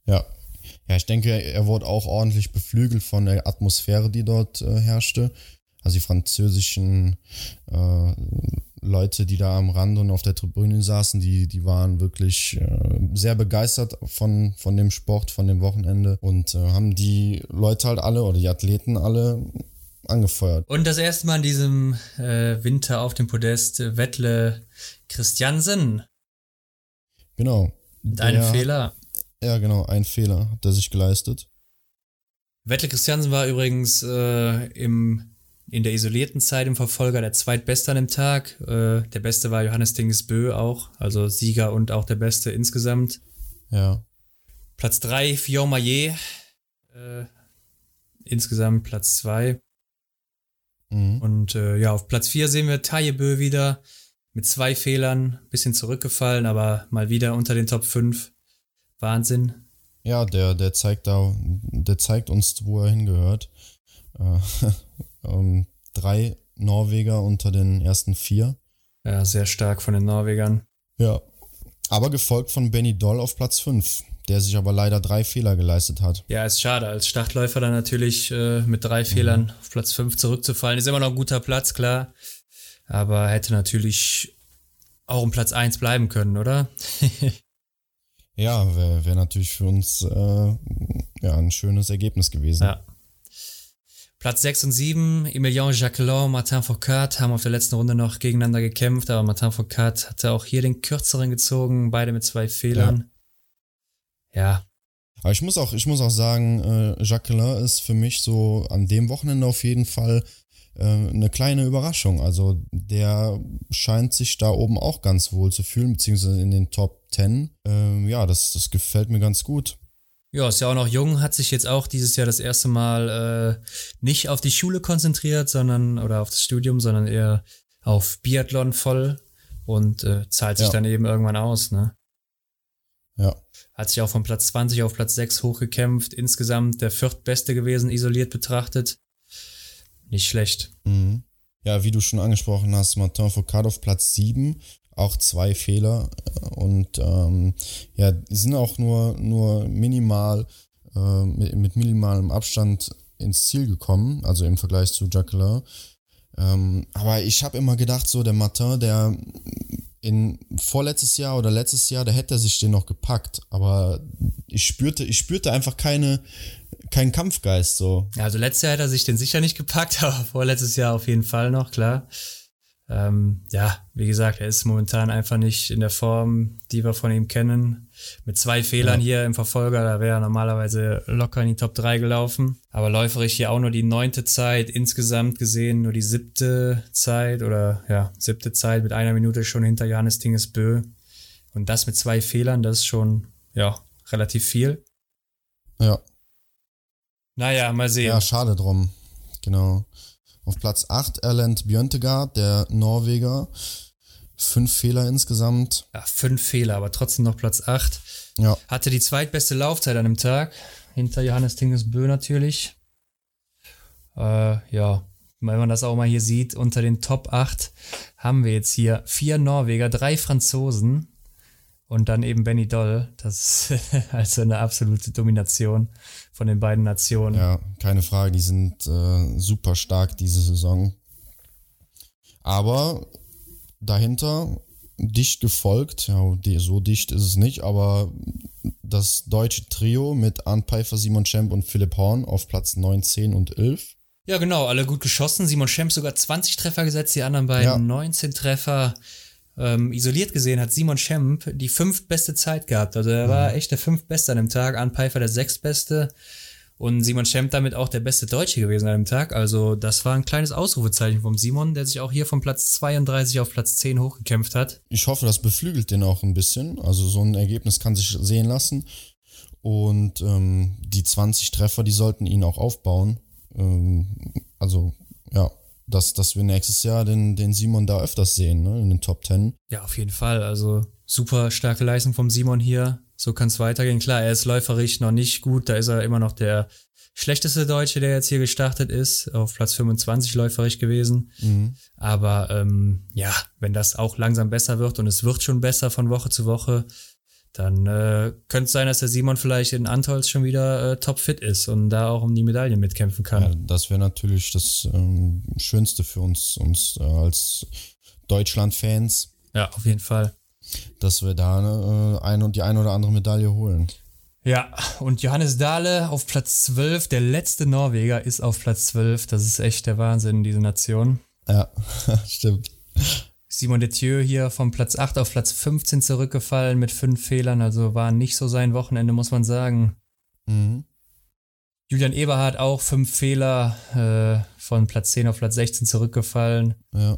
Ja. Ja, ich denke, er wurde auch ordentlich beflügelt von der Atmosphäre, die dort äh, herrschte. Also die französischen äh, Leute, die da am Rand und auf der Tribüne saßen, die, die waren wirklich äh, sehr begeistert von, von dem Sport, von dem Wochenende und äh, haben die Leute halt alle oder die Athleten alle angefeuert. Und das erste Mal in diesem äh, Winter auf dem Podest äh, Wettle Christiansen. Genau. Einem Fehler. Ja, genau, ein Fehler hat er sich geleistet. Wettle Christiansen war übrigens äh, im, in der isolierten Zeit im Verfolger der zweitbeste an dem Tag. Äh, der beste war Johannes Dingesbö auch, also Sieger und auch der beste insgesamt. Ja. Platz 3, Fion Maillet. Äh, insgesamt Platz 2. Mhm. Und äh, ja, auf Platz 4 sehen wir Tajebö wieder mit zwei Fehlern, bisschen zurückgefallen, aber mal wieder unter den Top 5. Wahnsinn. Ja, der, der zeigt da, der zeigt uns, wo er hingehört. Äh, ähm, drei Norweger unter den ersten vier. Ja, sehr stark von den Norwegern. Ja. Aber gefolgt von Benny Doll auf Platz 5 der sich aber leider drei Fehler geleistet hat. Ja, ist schade. Als Startläufer dann natürlich äh, mit drei mhm. Fehlern auf Platz 5 zurückzufallen. Ist immer noch ein guter Platz, klar. Aber hätte natürlich auch um Platz 1 bleiben können, oder? ja, wäre wär natürlich für uns äh, ja, ein schönes Ergebnis gewesen. Ja. Platz 6 und 7, Emilien Jacquelin, Martin Foucault haben auf der letzten Runde noch gegeneinander gekämpft, aber Martin Foucault hatte auch hier den kürzeren gezogen, beide mit zwei Fehlern. Ja ja. Aber ich muss auch, ich muss auch sagen, äh, Jacqueline ist für mich so an dem Wochenende auf jeden Fall eine kleine Überraschung. Also der scheint sich da oben auch ganz wohl zu fühlen, beziehungsweise in den Top 10. Ähm, ja, das, das gefällt mir ganz gut. Ja, ist ja auch noch jung, hat sich jetzt auch dieses Jahr das erste Mal äh, nicht auf die Schule konzentriert, sondern oder auf das Studium, sondern eher auf Biathlon voll und äh, zahlt sich ja. dann eben irgendwann aus, ne? Ja. Hat sich auch von Platz 20 auf Platz 6 hochgekämpft. Insgesamt der viertbeste gewesen, isoliert betrachtet. Nicht schlecht. Mhm. Ja, wie du schon angesprochen hast, Martin Foucault auf Platz 7. Auch zwei Fehler. Und ähm, ja, die sind auch nur, nur minimal, äh, mit, mit minimalem Abstand ins Ziel gekommen, also im Vergleich zu Jacqueline. Ähm, aber ich habe immer gedacht, so der Martin, der in vorletztes Jahr oder letztes Jahr, da hätte er sich den noch gepackt, aber ich spürte, ich spürte einfach keine, keinen Kampfgeist so. Ja, also letztes Jahr hätte er sich den sicher nicht gepackt, aber vorletztes Jahr auf jeden Fall noch, klar. Ähm, ja, wie gesagt, er ist momentan einfach nicht in der Form, die wir von ihm kennen. Mit zwei Fehlern ja. hier im Verfolger, da wäre er normalerweise locker in die Top 3 gelaufen. Aber läuferisch hier auch nur die neunte Zeit, insgesamt gesehen nur die siebte Zeit oder ja, siebte Zeit mit einer Minute schon hinter Johannes Tingesbö. Und das mit zwei Fehlern, das ist schon, ja, relativ viel. Ja. Naja, mal sehen. Ja, schade drum. Genau. Auf Platz 8 Erland Björntegard, der Norweger. Fünf Fehler insgesamt. Ja, fünf Fehler, aber trotzdem noch Platz 8. Ja. Hatte die zweitbeste Laufzeit an dem Tag. Hinter Johannes Tingesbö natürlich. Äh, ja, wenn man das auch mal hier sieht, unter den Top 8 haben wir jetzt hier vier Norweger, drei Franzosen und dann eben Benny Doll. Das ist also eine absolute Domination von den beiden Nationen. Ja, keine Frage, die sind äh, super stark diese Saison. Aber dahinter dicht gefolgt. Ja, so dicht ist es nicht, aber das deutsche Trio mit Arndt Pfeiffer, Simon Schemp und Philipp Horn auf Platz 9, 10 und 11. Ja, genau, alle gut geschossen. Simon Schemp sogar 20 Treffer gesetzt, die anderen beiden ja. 19 Treffer. Ähm, isoliert gesehen hat Simon Schemp die fünftbeste Zeit gehabt. Also er mhm. war echt der fünftbeste an dem Tag, Arndt Pfeiffer der sechstbeste. Und Simon Schemp damit auch der beste Deutsche gewesen an dem Tag. Also das war ein kleines Ausrufezeichen vom Simon, der sich auch hier von Platz 32 auf Platz 10 hochgekämpft hat. Ich hoffe, das beflügelt den auch ein bisschen. Also so ein Ergebnis kann sich sehen lassen. Und ähm, die 20 Treffer, die sollten ihn auch aufbauen. Ähm, also ja, dass, dass wir nächstes Jahr den, den Simon da öfters sehen, ne, in den Top 10. Ja, auf jeden Fall. Also super starke Leistung vom Simon hier so kann es weitergehen. Klar, er ist läuferisch noch nicht gut, da ist er immer noch der schlechteste Deutsche, der jetzt hier gestartet ist, auf Platz 25 läuferisch gewesen. Mhm. Aber ähm, ja, wenn das auch langsam besser wird und es wird schon besser von Woche zu Woche, dann äh, könnte es sein, dass der Simon vielleicht in Antolz schon wieder äh, topfit ist und da auch um die Medaillen mitkämpfen kann. Ja, das wäre natürlich das ähm, Schönste für uns, uns äh, als Deutschland-Fans. Ja, auf jeden Fall dass wir da eine, äh, eine und die eine oder andere Medaille holen. Ja, und Johannes Dahle auf Platz 12, der letzte Norweger ist auf Platz 12. Das ist echt der Wahnsinn, diese Nation. Ja, stimmt. Simon Detieu hier vom Platz 8 auf Platz 15 zurückgefallen mit fünf Fehlern, also war nicht so sein Wochenende, muss man sagen. Mhm. Julian Eberhardt auch fünf Fehler, äh, von Platz 10 auf Platz 16 zurückgefallen. Ja.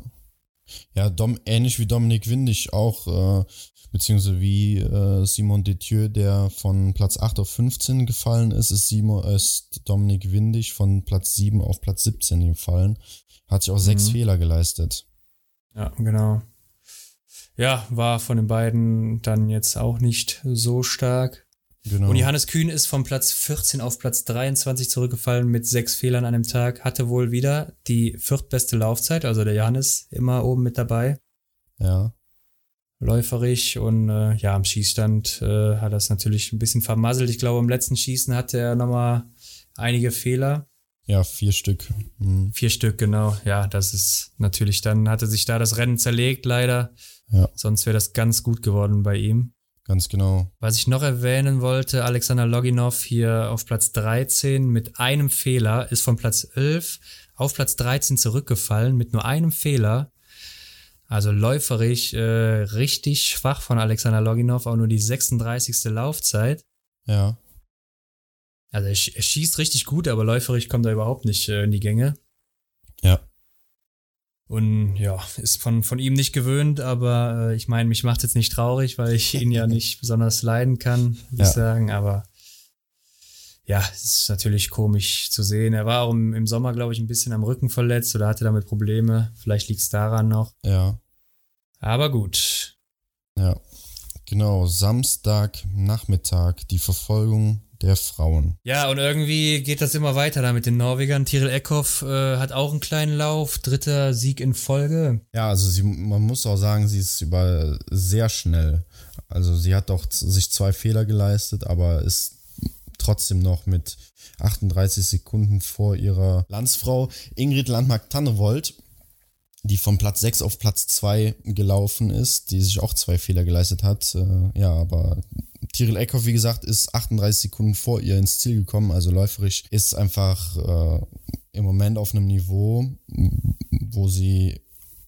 Ja, Dom, ähnlich wie Dominik Windig auch, äh, beziehungsweise wie äh, Simon Detieu, der von Platz 8 auf 15 gefallen ist, ist, Simon, ist Dominik Windig von Platz 7 auf Platz 17 gefallen. Hat sich auch mhm. sechs Fehler geleistet. Ja, genau. Ja, war von den beiden dann jetzt auch nicht so stark. Genau. Und Johannes Kühn ist von Platz 14 auf Platz 23 zurückgefallen mit sechs Fehlern an dem Tag. Hatte wohl wieder die viertbeste Laufzeit, also der Johannes immer oben mit dabei. Ja. Läuferig und äh, ja, am Schießstand äh, hat er es natürlich ein bisschen vermasselt. Ich glaube, im letzten Schießen hatte er nochmal einige Fehler. Ja, vier Stück. Mhm. Vier Stück, genau. Ja, das ist natürlich, dann hatte sich da das Rennen zerlegt, leider. Ja. Sonst wäre das ganz gut geworden bei ihm. Ganz genau. Was ich noch erwähnen wollte, Alexander Loginov hier auf Platz 13 mit einem Fehler, ist von Platz 11 auf Platz 13 zurückgefallen mit nur einem Fehler. Also läuferig äh, richtig schwach von Alexander Loginov, auch nur die 36. Laufzeit. Ja. Also er, schießt richtig gut, aber läuferig kommt er überhaupt nicht äh, in die Gänge. Ja. Und ja, ist von, von ihm nicht gewöhnt, aber äh, ich meine, mich macht jetzt nicht traurig, weil ich ihn ja nicht besonders leiden kann, würde ja. ich sagen. Aber ja, es ist natürlich komisch zu sehen. Er war auch im, im Sommer, glaube ich, ein bisschen am Rücken verletzt oder hatte damit Probleme. Vielleicht liegt es daran noch. Ja. Aber gut. Ja. Genau, Samstag Nachmittag, die Verfolgung der Frauen. Ja, und irgendwie geht das immer weiter da mit den Norwegern. Tiril Eckhoff äh, hat auch einen kleinen Lauf, dritter Sieg in Folge. Ja, also sie, man muss auch sagen, sie ist über sehr schnell. Also sie hat doch sich zwei Fehler geleistet, aber ist trotzdem noch mit 38 Sekunden vor ihrer Landsfrau Ingrid Landmark-Tannewold die von Platz 6 auf Platz 2 gelaufen ist, die sich auch zwei Fehler geleistet hat. Äh, ja, aber Tyrell Eckhoff, wie gesagt, ist 38 Sekunden vor ihr ins Ziel gekommen. Also läuferisch ist einfach äh, im Moment auf einem Niveau, wo sie,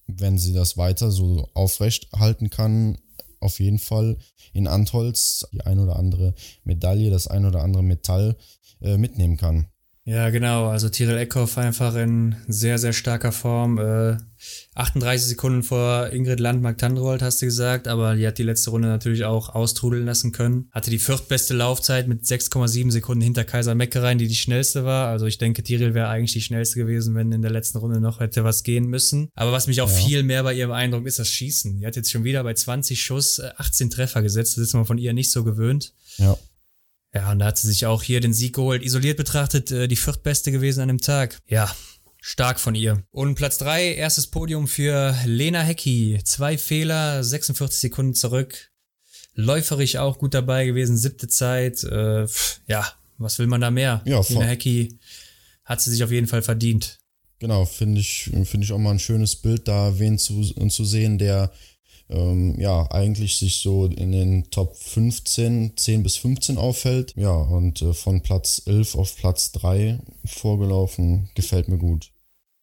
wenn sie das weiter so aufrecht halten kann, auf jeden Fall in Antholz die ein oder andere Medaille, das ein oder andere Metall äh, mitnehmen kann. Ja, genau. Also Tyrell Eckhoff einfach in sehr, sehr starker Form. Äh, 38 Sekunden vor Ingrid Landmark-Tandrold, hast du gesagt, aber die hat die letzte Runde natürlich auch austrudeln lassen können. Hatte die viertbeste Laufzeit mit 6,7 Sekunden hinter Kaiser Meckerein, die die schnellste war. Also ich denke, Tyrell wäre eigentlich die schnellste gewesen, wenn in der letzten Runde noch hätte was gehen müssen. Aber was mich auch ja. viel mehr bei ihr beeindruckt, ist das Schießen. Die hat jetzt schon wieder bei 20 Schuss 18 äh, Treffer gesetzt. Das ist man von ihr nicht so gewöhnt. Ja. Ja, und da hat sie sich auch hier den Sieg geholt. Isoliert betrachtet äh, die viertbeste gewesen an dem Tag. Ja, stark von ihr. Und Platz drei, erstes Podium für Lena Hecki. Zwei Fehler, 46 Sekunden zurück. Läuferig auch gut dabei gewesen, siebte Zeit. Äh, ja, was will man da mehr? Ja, Lena Hecki hat sie sich auf jeden Fall verdient. Genau, finde ich, finde ich auch mal ein schönes Bild da, wen zu, zu sehen, der ähm, ja, eigentlich sich so in den Top 15, 10 bis 15 auffällt. Ja, und äh, von Platz 11 auf Platz 3 vorgelaufen, gefällt mir gut.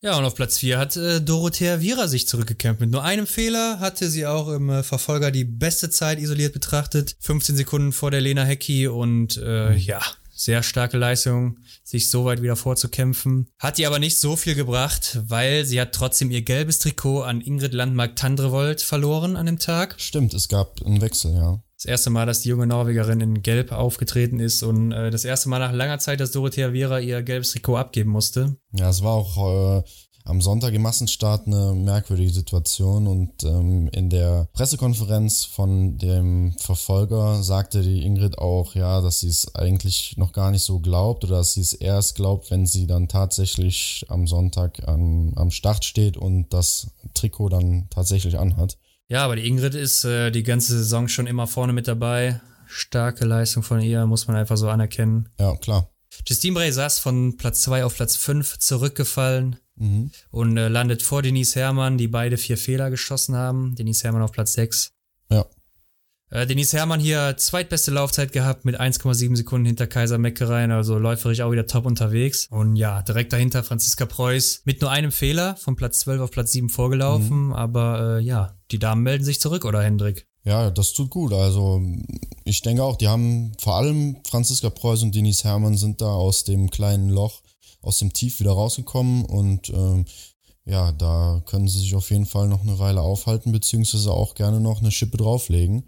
Ja, und auf Platz 4 hat äh, Dorothea Viera sich zurückgekämpft. Mit nur einem Fehler hatte sie auch im äh, Verfolger die beste Zeit isoliert betrachtet. 15 Sekunden vor der Lena Hecki und äh, mhm. ja, sehr starke Leistung, sich so weit wieder vorzukämpfen. Hat ihr aber nicht so viel gebracht, weil sie hat trotzdem ihr gelbes Trikot an Ingrid Landmark-Tandrevold verloren an dem Tag. Stimmt, es gab einen Wechsel, ja. Das erste Mal, dass die junge Norwegerin in Gelb aufgetreten ist und äh, das erste Mal nach langer Zeit, dass Dorothea Viera ihr gelbes Trikot abgeben musste. Ja, es war auch äh, am Sonntag im Massenstart eine merkwürdige Situation und ähm, in der Pressekonferenz von dem Verfolger sagte die Ingrid auch, ja, dass sie es eigentlich noch gar nicht so glaubt oder dass sie es erst glaubt, wenn sie dann tatsächlich am Sonntag am, am Start steht und das Trikot dann tatsächlich anhat. Ja, aber die Ingrid ist äh, die ganze Saison schon immer vorne mit dabei. Starke Leistung von ihr, muss man einfach so anerkennen. Ja, klar. Justine Bray saß von Platz 2 auf Platz 5 zurückgefallen mhm. und äh, landet vor Denise Herrmann, die beide vier Fehler geschossen haben. Denise Herrmann auf Platz 6. Ja. Äh, Denise Herrmann hier zweitbeste Laufzeit gehabt mit 1,7 Sekunden hinter Kaiser Meckereien, also läuferisch auch wieder top unterwegs. Und ja, direkt dahinter Franziska Preuß mit nur einem Fehler von Platz 12 auf Platz 7 vorgelaufen. Mhm. Aber äh, ja, die Damen melden sich zurück, oder Hendrik? Ja, das tut gut. Also ich denke auch, die haben vor allem Franziska Preuß und Denise Herrmann sind da aus dem kleinen Loch aus dem Tief wieder rausgekommen und ähm, ja, da können sie sich auf jeden Fall noch eine Weile aufhalten, beziehungsweise auch gerne noch eine Schippe drauflegen.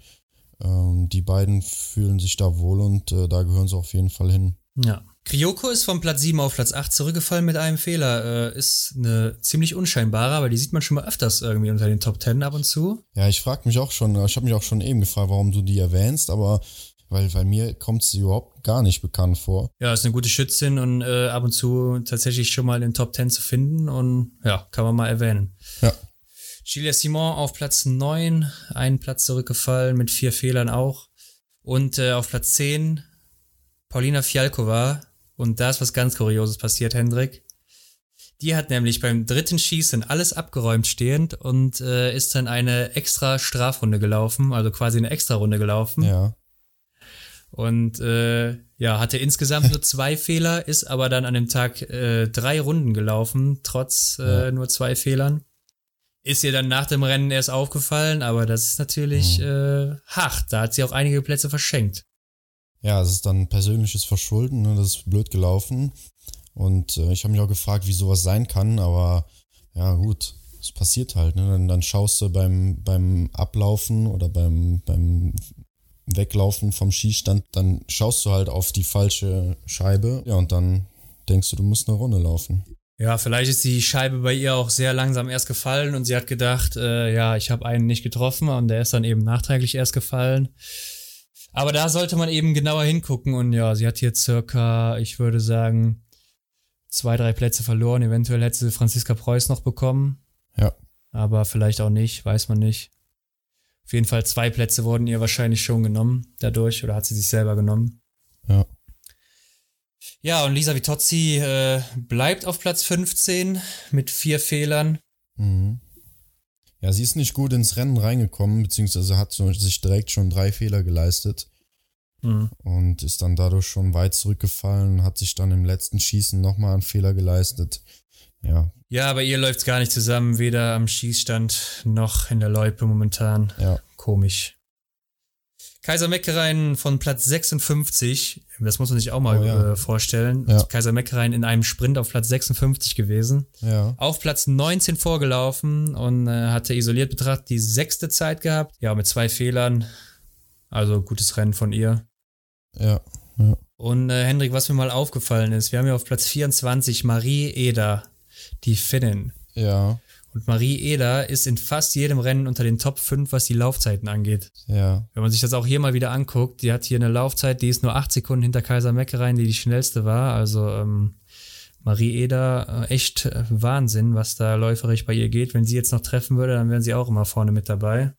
Ähm, die beiden fühlen sich da wohl und äh, da gehören sie auf jeden Fall hin. Ja. Kryoko ist von Platz 7 auf Platz 8 zurückgefallen mit einem Fehler. Äh, ist eine ziemlich unscheinbare, aber die sieht man schon mal öfters irgendwie unter den Top 10 ab und zu. Ja, ich frage mich auch schon, ich habe mich auch schon eben gefragt, warum du die erwähnst, aber weil, weil mir kommt sie überhaupt gar nicht bekannt vor. Ja, ist eine gute Schützin und äh, ab und zu tatsächlich schon mal in den Top 10 zu finden und ja, kann man mal erwähnen. Ja. Julia Simon auf Platz 9, einen Platz zurückgefallen mit vier Fehlern auch. Und äh, auf Platz 10 Paulina Fialkova. Und da ist was ganz Kurioses passiert, Hendrik. Die hat nämlich beim dritten Schießen alles abgeräumt stehend und äh, ist dann eine extra Strafrunde gelaufen, also quasi eine extra Runde gelaufen. Ja. Und äh, ja, hatte insgesamt nur zwei Fehler, ist aber dann an dem Tag äh, drei Runden gelaufen, trotz äh, ja. nur zwei Fehlern. Ist ihr dann nach dem Rennen erst aufgefallen, aber das ist natürlich mhm. äh, hart. Da hat sie auch einige Plätze verschenkt. Ja, es ist dann persönliches Verschulden, ne? das ist blöd gelaufen. Und äh, ich habe mich auch gefragt, wie sowas sein kann, aber ja, gut, es passiert halt. Ne? Dann, dann schaust du beim, beim Ablaufen oder beim, beim Weglaufen vom Schießstand, dann schaust du halt auf die falsche Scheibe, ja, und dann denkst du, du musst eine Runde laufen. Ja, vielleicht ist die Scheibe bei ihr auch sehr langsam erst gefallen und sie hat gedacht, äh, ja, ich habe einen nicht getroffen und der ist dann eben nachträglich erst gefallen. Aber da sollte man eben genauer hingucken und ja, sie hat hier circa, ich würde sagen, zwei, drei Plätze verloren. Eventuell hätte sie Franziska Preuß noch bekommen. Ja. Aber vielleicht auch nicht, weiß man nicht. Auf jeden Fall zwei Plätze wurden ihr wahrscheinlich schon genommen dadurch oder hat sie sich selber genommen. Ja. Ja, und Lisa Vitozzi äh, bleibt auf Platz 15 mit vier Fehlern. Mhm. Ja, sie ist nicht gut ins Rennen reingekommen, beziehungsweise hat sich direkt schon drei Fehler geleistet. Mhm. Und ist dann dadurch schon weit zurückgefallen, hat sich dann im letzten Schießen nochmal einen Fehler geleistet. Ja. Ja, aber ihr läuft's gar nicht zusammen, weder am Schießstand noch in der Loipe momentan. Ja. Komisch. Kaiser Meckereien von Platz 56, das muss man sich auch mal oh, ja. äh, vorstellen. Ja. Kaiser Meckereien in einem Sprint auf Platz 56 gewesen. Ja. Auf Platz 19 vorgelaufen und äh, hatte isoliert betrachtet die sechste Zeit gehabt. Ja, mit zwei Fehlern. Also gutes Rennen von ihr. Ja. ja. Und äh, Hendrik, was mir mal aufgefallen ist, wir haben ja auf Platz 24 Marie Eder, die Finnin. Ja. Und Marie Eder ist in fast jedem Rennen unter den Top 5, was die Laufzeiten angeht. Ja. Wenn man sich das auch hier mal wieder anguckt, die hat hier eine Laufzeit, die ist nur 8 Sekunden hinter Kaiser Meckereien, die die schnellste war. Also ähm, Marie Eder, äh, echt äh, Wahnsinn, was da läuferisch bei ihr geht. Wenn sie jetzt noch treffen würde, dann wären sie auch immer vorne mit dabei.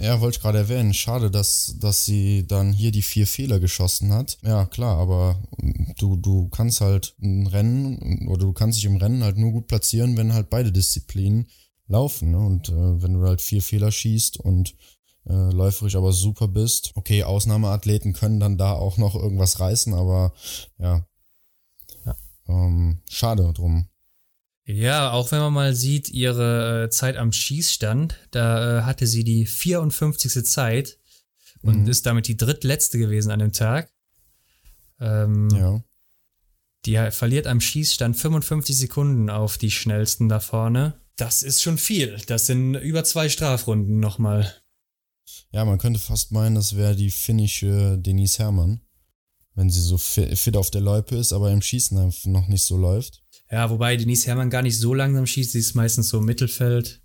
Ja, wollte ich gerade erwähnen. Schade, dass, dass sie dann hier die vier Fehler geschossen hat. Ja, klar, aber du, du kannst halt ein Rennen oder du kannst dich im Rennen halt nur gut platzieren, wenn halt beide Disziplinen laufen. Ne? Und äh, wenn du halt vier Fehler schießt und äh, läuferisch aber super bist, okay, Ausnahmeathleten können dann da auch noch irgendwas reißen, aber ja, ja. Ähm, schade drum. Ja, auch wenn man mal sieht, ihre äh, Zeit am Schießstand, da äh, hatte sie die 54. Zeit und mhm. ist damit die drittletzte gewesen an dem Tag. Ähm, ja. Die verliert am Schießstand 55 Sekunden auf die schnellsten da vorne. Das ist schon viel. Das sind über zwei Strafrunden nochmal. Ja, man könnte fast meinen, das wäre die finnische Denise Herrmann, wenn sie so fit auf der Loipe ist, aber im Schießen noch nicht so läuft. Ja, wobei Denise Herrmann gar nicht so langsam schießt, sie ist meistens so im Mittelfeld,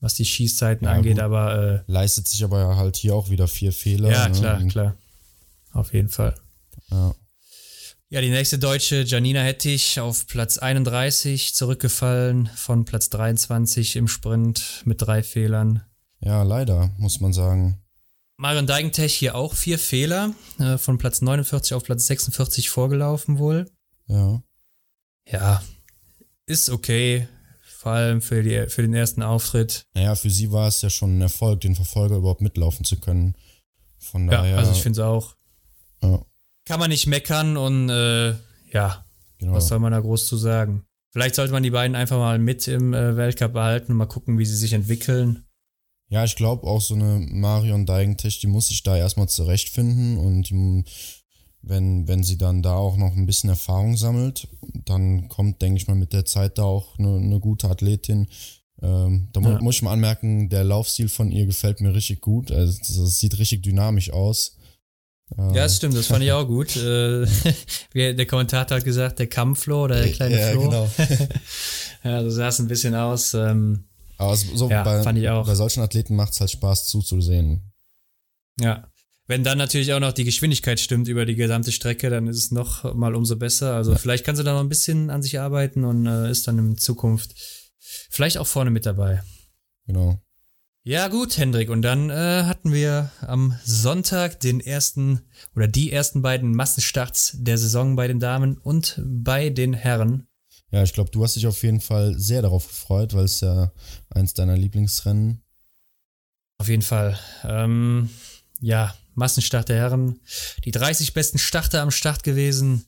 was die Schießzeiten ja, angeht, gut. aber. Äh, Leistet sich aber halt hier auch wieder vier Fehler. Ja, ne? klar, klar. Auf jeden Fall. Ja. Ja, die nächste Deutsche, Janina Hettich, auf Platz 31 zurückgefallen von Platz 23 im Sprint mit drei Fehlern. Ja, leider, muss man sagen. Marion Deigentech hier auch vier Fehler, äh, von Platz 49 auf Platz 46 vorgelaufen wohl. Ja. Ja, ist okay. Vor allem für, die, für den ersten Auftritt. Naja, für sie war es ja schon ein Erfolg, den Verfolger überhaupt mitlaufen zu können. Von daher. Ja, also ich finde es auch. Ja. Kann man nicht meckern und äh, ja, genau. was soll man da groß zu sagen? Vielleicht sollte man die beiden einfach mal mit im äh, Weltcup behalten und mal gucken, wie sie sich entwickeln. Ja, ich glaube auch so eine Marion Deigentech, die muss sich da erstmal zurechtfinden und die wenn, wenn sie dann da auch noch ein bisschen Erfahrung sammelt, dann kommt, denke ich mal, mit der Zeit da auch eine, eine gute Athletin. Ähm, da ja. muss ich mal anmerken, der Laufstil von ihr gefällt mir richtig gut. Also, das sieht richtig dynamisch aus. Ja, das stimmt, das fand ich auch gut. Äh, der Kommentator hat gesagt, der Kampfflo oder der kleine ja, Flo. Genau. ja, so sah es ein bisschen aus. Ähm, Aber so ja, bei, bei solchen Athleten macht es halt Spaß zuzusehen. Ja, wenn dann natürlich auch noch die Geschwindigkeit stimmt über die gesamte Strecke, dann ist es noch mal umso besser. Also vielleicht kann sie da noch ein bisschen an sich arbeiten und äh, ist dann in Zukunft vielleicht auch vorne mit dabei. Genau. Ja gut, Hendrik. Und dann äh, hatten wir am Sonntag den ersten oder die ersten beiden Massenstarts der Saison bei den Damen und bei den Herren. Ja, ich glaube, du hast dich auf jeden Fall sehr darauf gefreut, weil es ja eins deiner Lieblingsrennen. Auf jeden Fall. Ähm, ja, Massenstart der Herren. Die 30 besten Starter am Start gewesen.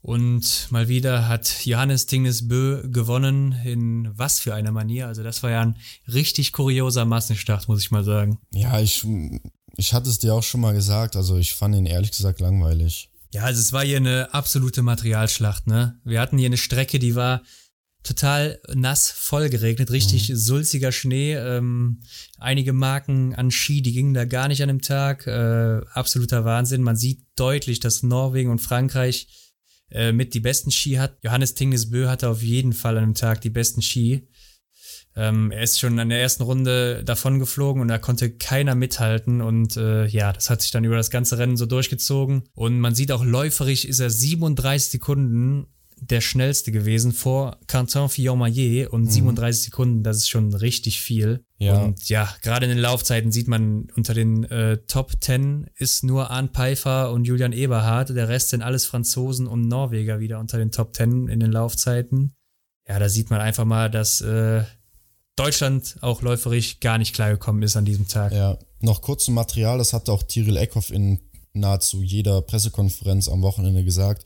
Und mal wieder hat Johannes Tingnes Bö gewonnen. In was für einer Manier. Also das war ja ein richtig kurioser Massenstart, muss ich mal sagen. Ja, ich, ich hatte es dir auch schon mal gesagt. Also ich fand ihn ehrlich gesagt langweilig. Ja, also es war hier eine absolute Materialschlacht, ne? Wir hatten hier eine Strecke, die war total nass, voll geregnet, richtig mhm. sulziger Schnee. Ähm, einige Marken an Ski, die gingen da gar nicht an dem Tag. Äh, absoluter Wahnsinn. Man sieht deutlich, dass Norwegen und Frankreich äh, mit die besten Ski hat. Johannes Tingnesbö hatte auf jeden Fall an dem Tag die besten Ski. Ähm, er ist schon an der ersten Runde davon geflogen und da konnte keiner mithalten und äh, ja, das hat sich dann über das ganze Rennen so durchgezogen und man sieht auch läuferisch ist er 37 Sekunden der schnellste gewesen vor Quentin Fillon-Maillet und mhm. 37 Sekunden, das ist schon richtig viel. Ja. Und ja, gerade in den Laufzeiten sieht man unter den äh, Top 10 ist nur Arne Pfeiffer und Julian Eberhardt, der Rest sind alles Franzosen und Norweger wieder unter den Top 10 in den Laufzeiten. Ja, da sieht man einfach mal, dass äh, Deutschland auch läuferisch gar nicht klargekommen ist an diesem Tag. Ja, noch kurz zum Material, das hat auch Tyrell Eckhoff in nahezu jeder Pressekonferenz am Wochenende gesagt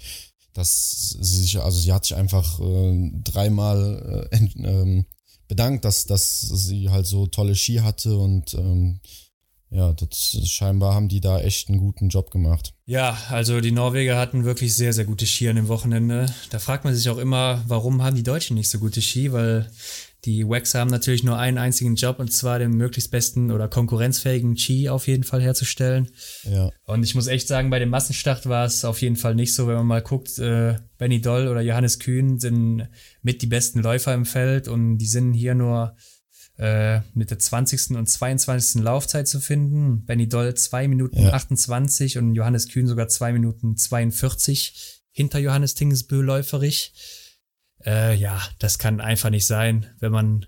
dass sie sich, also sie hat sich einfach äh, dreimal äh, ähm, bedankt, dass, dass sie halt so tolle Ski hatte und ähm, ja, das, scheinbar haben die da echt einen guten Job gemacht. Ja, also die Norweger hatten wirklich sehr, sehr gute Ski an dem Wochenende. Da fragt man sich auch immer, warum haben die Deutschen nicht so gute Ski, weil die Wax haben natürlich nur einen einzigen Job und zwar den möglichst besten oder konkurrenzfähigen Ski auf jeden Fall herzustellen. Ja. Und ich muss echt sagen, bei dem Massenstart war es auf jeden Fall nicht so, wenn man mal guckt, äh, Benny Doll oder Johannes Kühn sind mit die besten Läufer im Feld und die sind hier nur äh, mit der 20. und 22. Laufzeit zu finden. Benny Doll 2 Minuten ja. 28 und Johannes Kühn sogar 2 Minuten 42 hinter Johannes Tingesbö läuferig. Äh, ja, das kann einfach nicht sein, wenn man.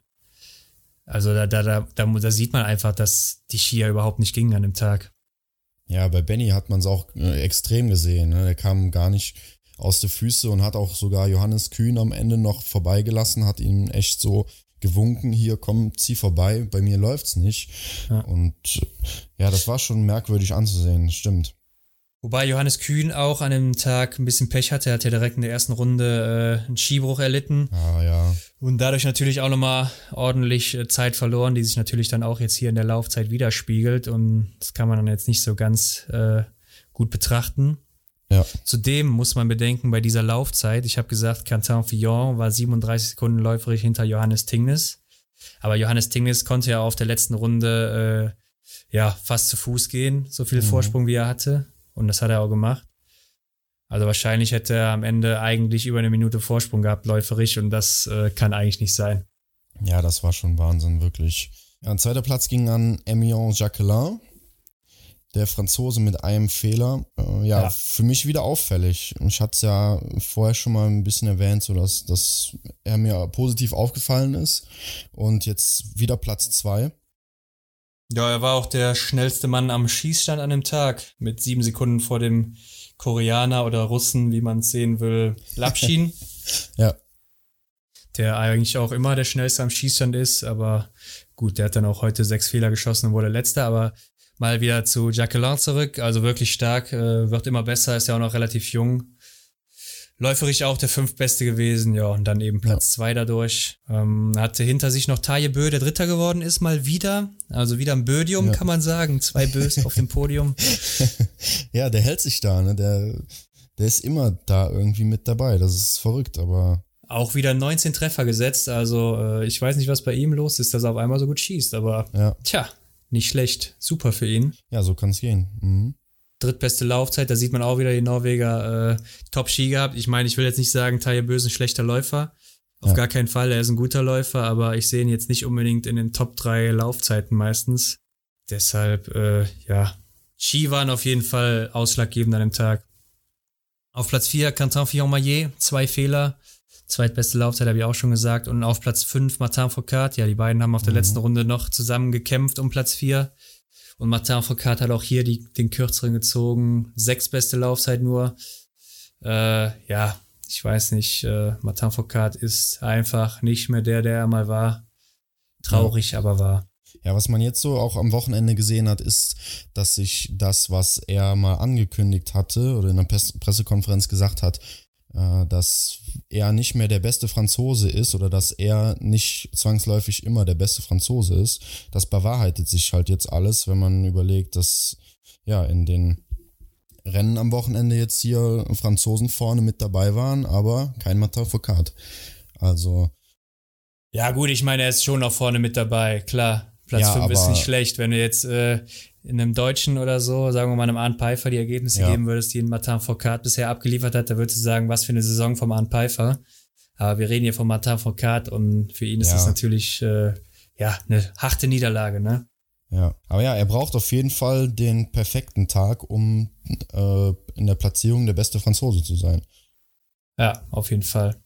Also da, da, da, da, da sieht man einfach, dass die Skier überhaupt nicht gingen an dem Tag. Ja, bei Benny hat man es auch äh, extrem gesehen. Ne? Der kam gar nicht aus der Füße und hat auch sogar Johannes Kühn am Ende noch vorbeigelassen, hat ihm echt so gewunken, hier komm, zieh vorbei, bei mir läuft's nicht. Ja. Und ja, das war schon merkwürdig anzusehen, stimmt. Wobei Johannes Kühn auch an dem Tag ein bisschen Pech hatte. Er hat ja direkt in der ersten Runde äh, einen Skibruch erlitten. Ah, ja. Und dadurch natürlich auch nochmal ordentlich äh, Zeit verloren, die sich natürlich dann auch jetzt hier in der Laufzeit widerspiegelt. Und das kann man dann jetzt nicht so ganz äh, gut betrachten. Ja. Zudem muss man bedenken, bei dieser Laufzeit, ich habe gesagt, Quentin Fillon war 37 Sekunden läuferig hinter Johannes Tingnes. Aber Johannes Tingnes konnte ja auf der letzten Runde äh, ja fast zu Fuß gehen, so viel mhm. Vorsprung wie er hatte. Und das hat er auch gemacht. Also wahrscheinlich hätte er am Ende eigentlich über eine Minute Vorsprung gehabt, läuferisch, und das äh, kann eigentlich nicht sein. Ja, das war schon Wahnsinn, wirklich. Ein zweiter Platz ging an Emion Jacquelin, der Franzose mit einem Fehler. Äh, ja, ja, für mich wieder auffällig. Ich hatte es ja vorher schon mal ein bisschen erwähnt, so dass, dass er mir positiv aufgefallen ist. Und jetzt wieder Platz zwei. Ja, er war auch der schnellste Mann am Schießstand an dem Tag, mit sieben Sekunden vor dem Koreaner oder Russen, wie man es sehen will, Lapschin. ja. Der eigentlich auch immer der schnellste am Schießstand ist, aber gut, der hat dann auch heute sechs Fehler geschossen und wurde letzter, aber mal wieder zu Jacqueline zurück, also wirklich stark, äh, wird immer besser, ist ja auch noch relativ jung läuferisch auch der fünftbeste gewesen, ja, und dann eben Platz ja. zwei dadurch. Ähm, hatte hinter sich noch Taje Bö, der Dritter geworden ist, mal wieder. Also wieder ein Bödium, ja. kann man sagen. Zwei Bös auf dem Podium. Ja, der hält sich da, ne? Der, der ist immer da irgendwie mit dabei. Das ist verrückt, aber. Auch wieder 19 Treffer gesetzt. Also, äh, ich weiß nicht, was bei ihm los ist, dass er auf einmal so gut schießt, aber ja. tja, nicht schlecht. Super für ihn. Ja, so kann es gehen. Mhm drittbeste Laufzeit. Da sieht man auch wieder die Norweger äh, Top-Ski gehabt. Ich meine, ich will jetzt nicht sagen, Taje Böse ein schlechter Läufer. Auf ja. gar keinen Fall, er ist ein guter Läufer, aber ich sehe ihn jetzt nicht unbedingt in den Top 3 Laufzeiten meistens. Deshalb, äh, ja, Ski waren auf jeden Fall ausschlaggebend an dem Tag. Auf Platz 4 Quentin Fillon-Maillet, zwei Fehler. Zweitbeste Laufzeit habe ich auch schon gesagt. Und auf Platz 5 Martin Foucault. Ja, die beiden haben auf der mhm. letzten Runde noch zusammen gekämpft um Platz 4. Und Martin Foucault hat auch hier die, den kürzeren gezogen. Sechs beste Laufzeit nur. Äh, ja, ich weiß nicht. Äh, Martin Foucault ist einfach nicht mehr der, der er mal war. Traurig, ja. aber wahr. Ja, was man jetzt so auch am Wochenende gesehen hat, ist, dass sich das, was er mal angekündigt hatte oder in einer Pressekonferenz gesagt hat, dass er nicht mehr der beste Franzose ist oder dass er nicht zwangsläufig immer der beste Franzose ist. Das bewahrheitet sich halt jetzt alles, wenn man überlegt, dass ja in den Rennen am Wochenende jetzt hier Franzosen vorne mit dabei waren, aber kein Martin Foucault. Also. Ja, gut, ich meine, er ist schon noch vorne mit dabei, klar. Platz ja, 5 ist nicht schlecht. Wenn du jetzt äh, in einem Deutschen oder so, sagen wir mal einem Arndt Pfeiffer, die Ergebnisse ja. geben würdest, die ein Martin Foucault bisher abgeliefert hat, da würdest du sagen, was für eine Saison vom Arndt Pfeiffer. Aber wir reden hier von Martin Foucault und für ihn ist ja. das natürlich äh, ja eine harte Niederlage, ne? Ja, aber ja, er braucht auf jeden Fall den perfekten Tag, um äh, in der Platzierung der beste Franzose zu sein. Ja, auf jeden Fall.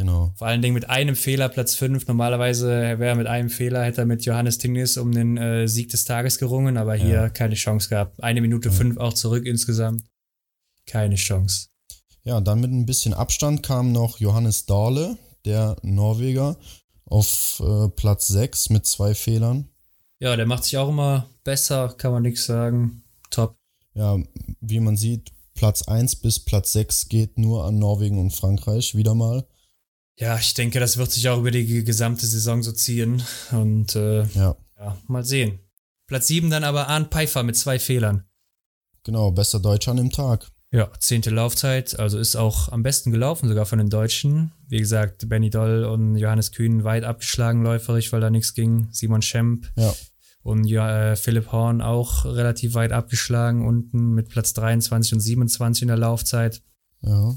Genau. Vor allen Dingen mit einem Fehler Platz 5. Normalerweise wäre er mit einem Fehler, hätte er mit Johannes Tingnis um den äh, Sieg des Tages gerungen, aber hier ja. keine Chance gehabt. Eine Minute fünf auch zurück insgesamt. Keine Chance. Ja, dann mit ein bisschen Abstand kam noch Johannes Dahle, der Norweger, auf äh, Platz 6 mit zwei Fehlern. Ja, der macht sich auch immer besser, kann man nichts sagen. Top. Ja, wie man sieht, Platz 1 bis Platz 6 geht nur an Norwegen und Frankreich, wieder mal. Ja, ich denke, das wird sich auch über die gesamte Saison so ziehen. Und äh, ja. ja, mal sehen. Platz 7 dann aber Arndt Pfeiffer mit zwei Fehlern. Genau, bester Deutscher an dem Tag. Ja, zehnte Laufzeit, also ist auch am besten gelaufen, sogar von den Deutschen. Wie gesagt, Benny Doll und Johannes Kühn weit abgeschlagen läuferig, weil da nichts ging. Simon Schemp ja. und ja, äh, Philipp Horn auch relativ weit abgeschlagen, unten mit Platz 23 und 27 in der Laufzeit. Ja.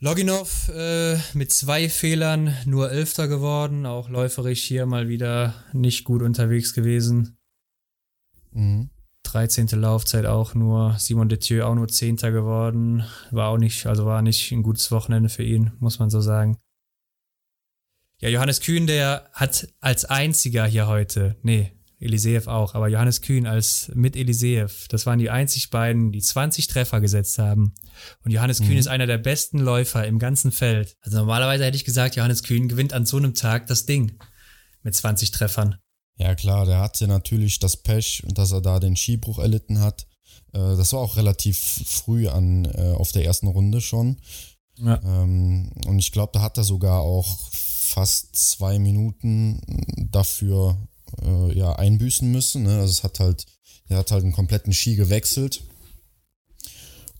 Loginov äh, mit zwei Fehlern nur Elfter geworden, auch läuferisch hier mal wieder nicht gut unterwegs gewesen. Mhm. 13. Laufzeit auch nur, Simon Detieu auch nur Zehnter geworden, war auch nicht, also war nicht ein gutes Wochenende für ihn, muss man so sagen. Ja, Johannes Kühn, der hat als einziger hier heute, nee, Eliseev auch, aber Johannes Kühn als mit Eliseev, das waren die einzig beiden, die 20 Treffer gesetzt haben. Und Johannes mhm. Kühn ist einer der besten Läufer im ganzen Feld. Also normalerweise hätte ich gesagt, Johannes Kühn gewinnt an so einem Tag das Ding. mit 20 Treffern. Ja, klar, der hatte natürlich das Pech, dass er da den Skibruch erlitten hat. Äh, das war auch relativ früh an äh, auf der ersten Runde schon. Ja. Ähm, und ich glaube, da hat er sogar auch fast zwei Minuten dafür äh, ja, einbüßen müssen. Ne? Also es hat halt, er hat halt einen kompletten Ski gewechselt.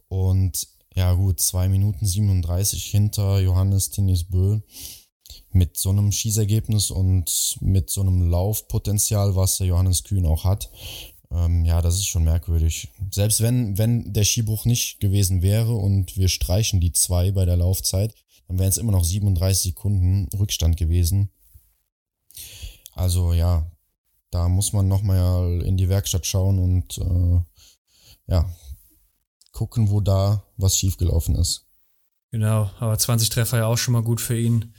Und ja, gut, zwei Minuten 37 hinter Johannes Tinis Bö mit so einem Schießergebnis und mit so einem Laufpotenzial, was der Johannes Kühn auch hat. Ähm, ja, das ist schon merkwürdig. Selbst wenn, wenn der Skibruch nicht gewesen wäre und wir streichen die zwei bei der Laufzeit, dann wären es immer noch 37 Sekunden Rückstand gewesen. Also ja, da muss man nochmal in die Werkstatt schauen und äh, ja, gucken, wo da was schiefgelaufen ist. Genau, aber 20 Treffer ja auch schon mal gut für ihn.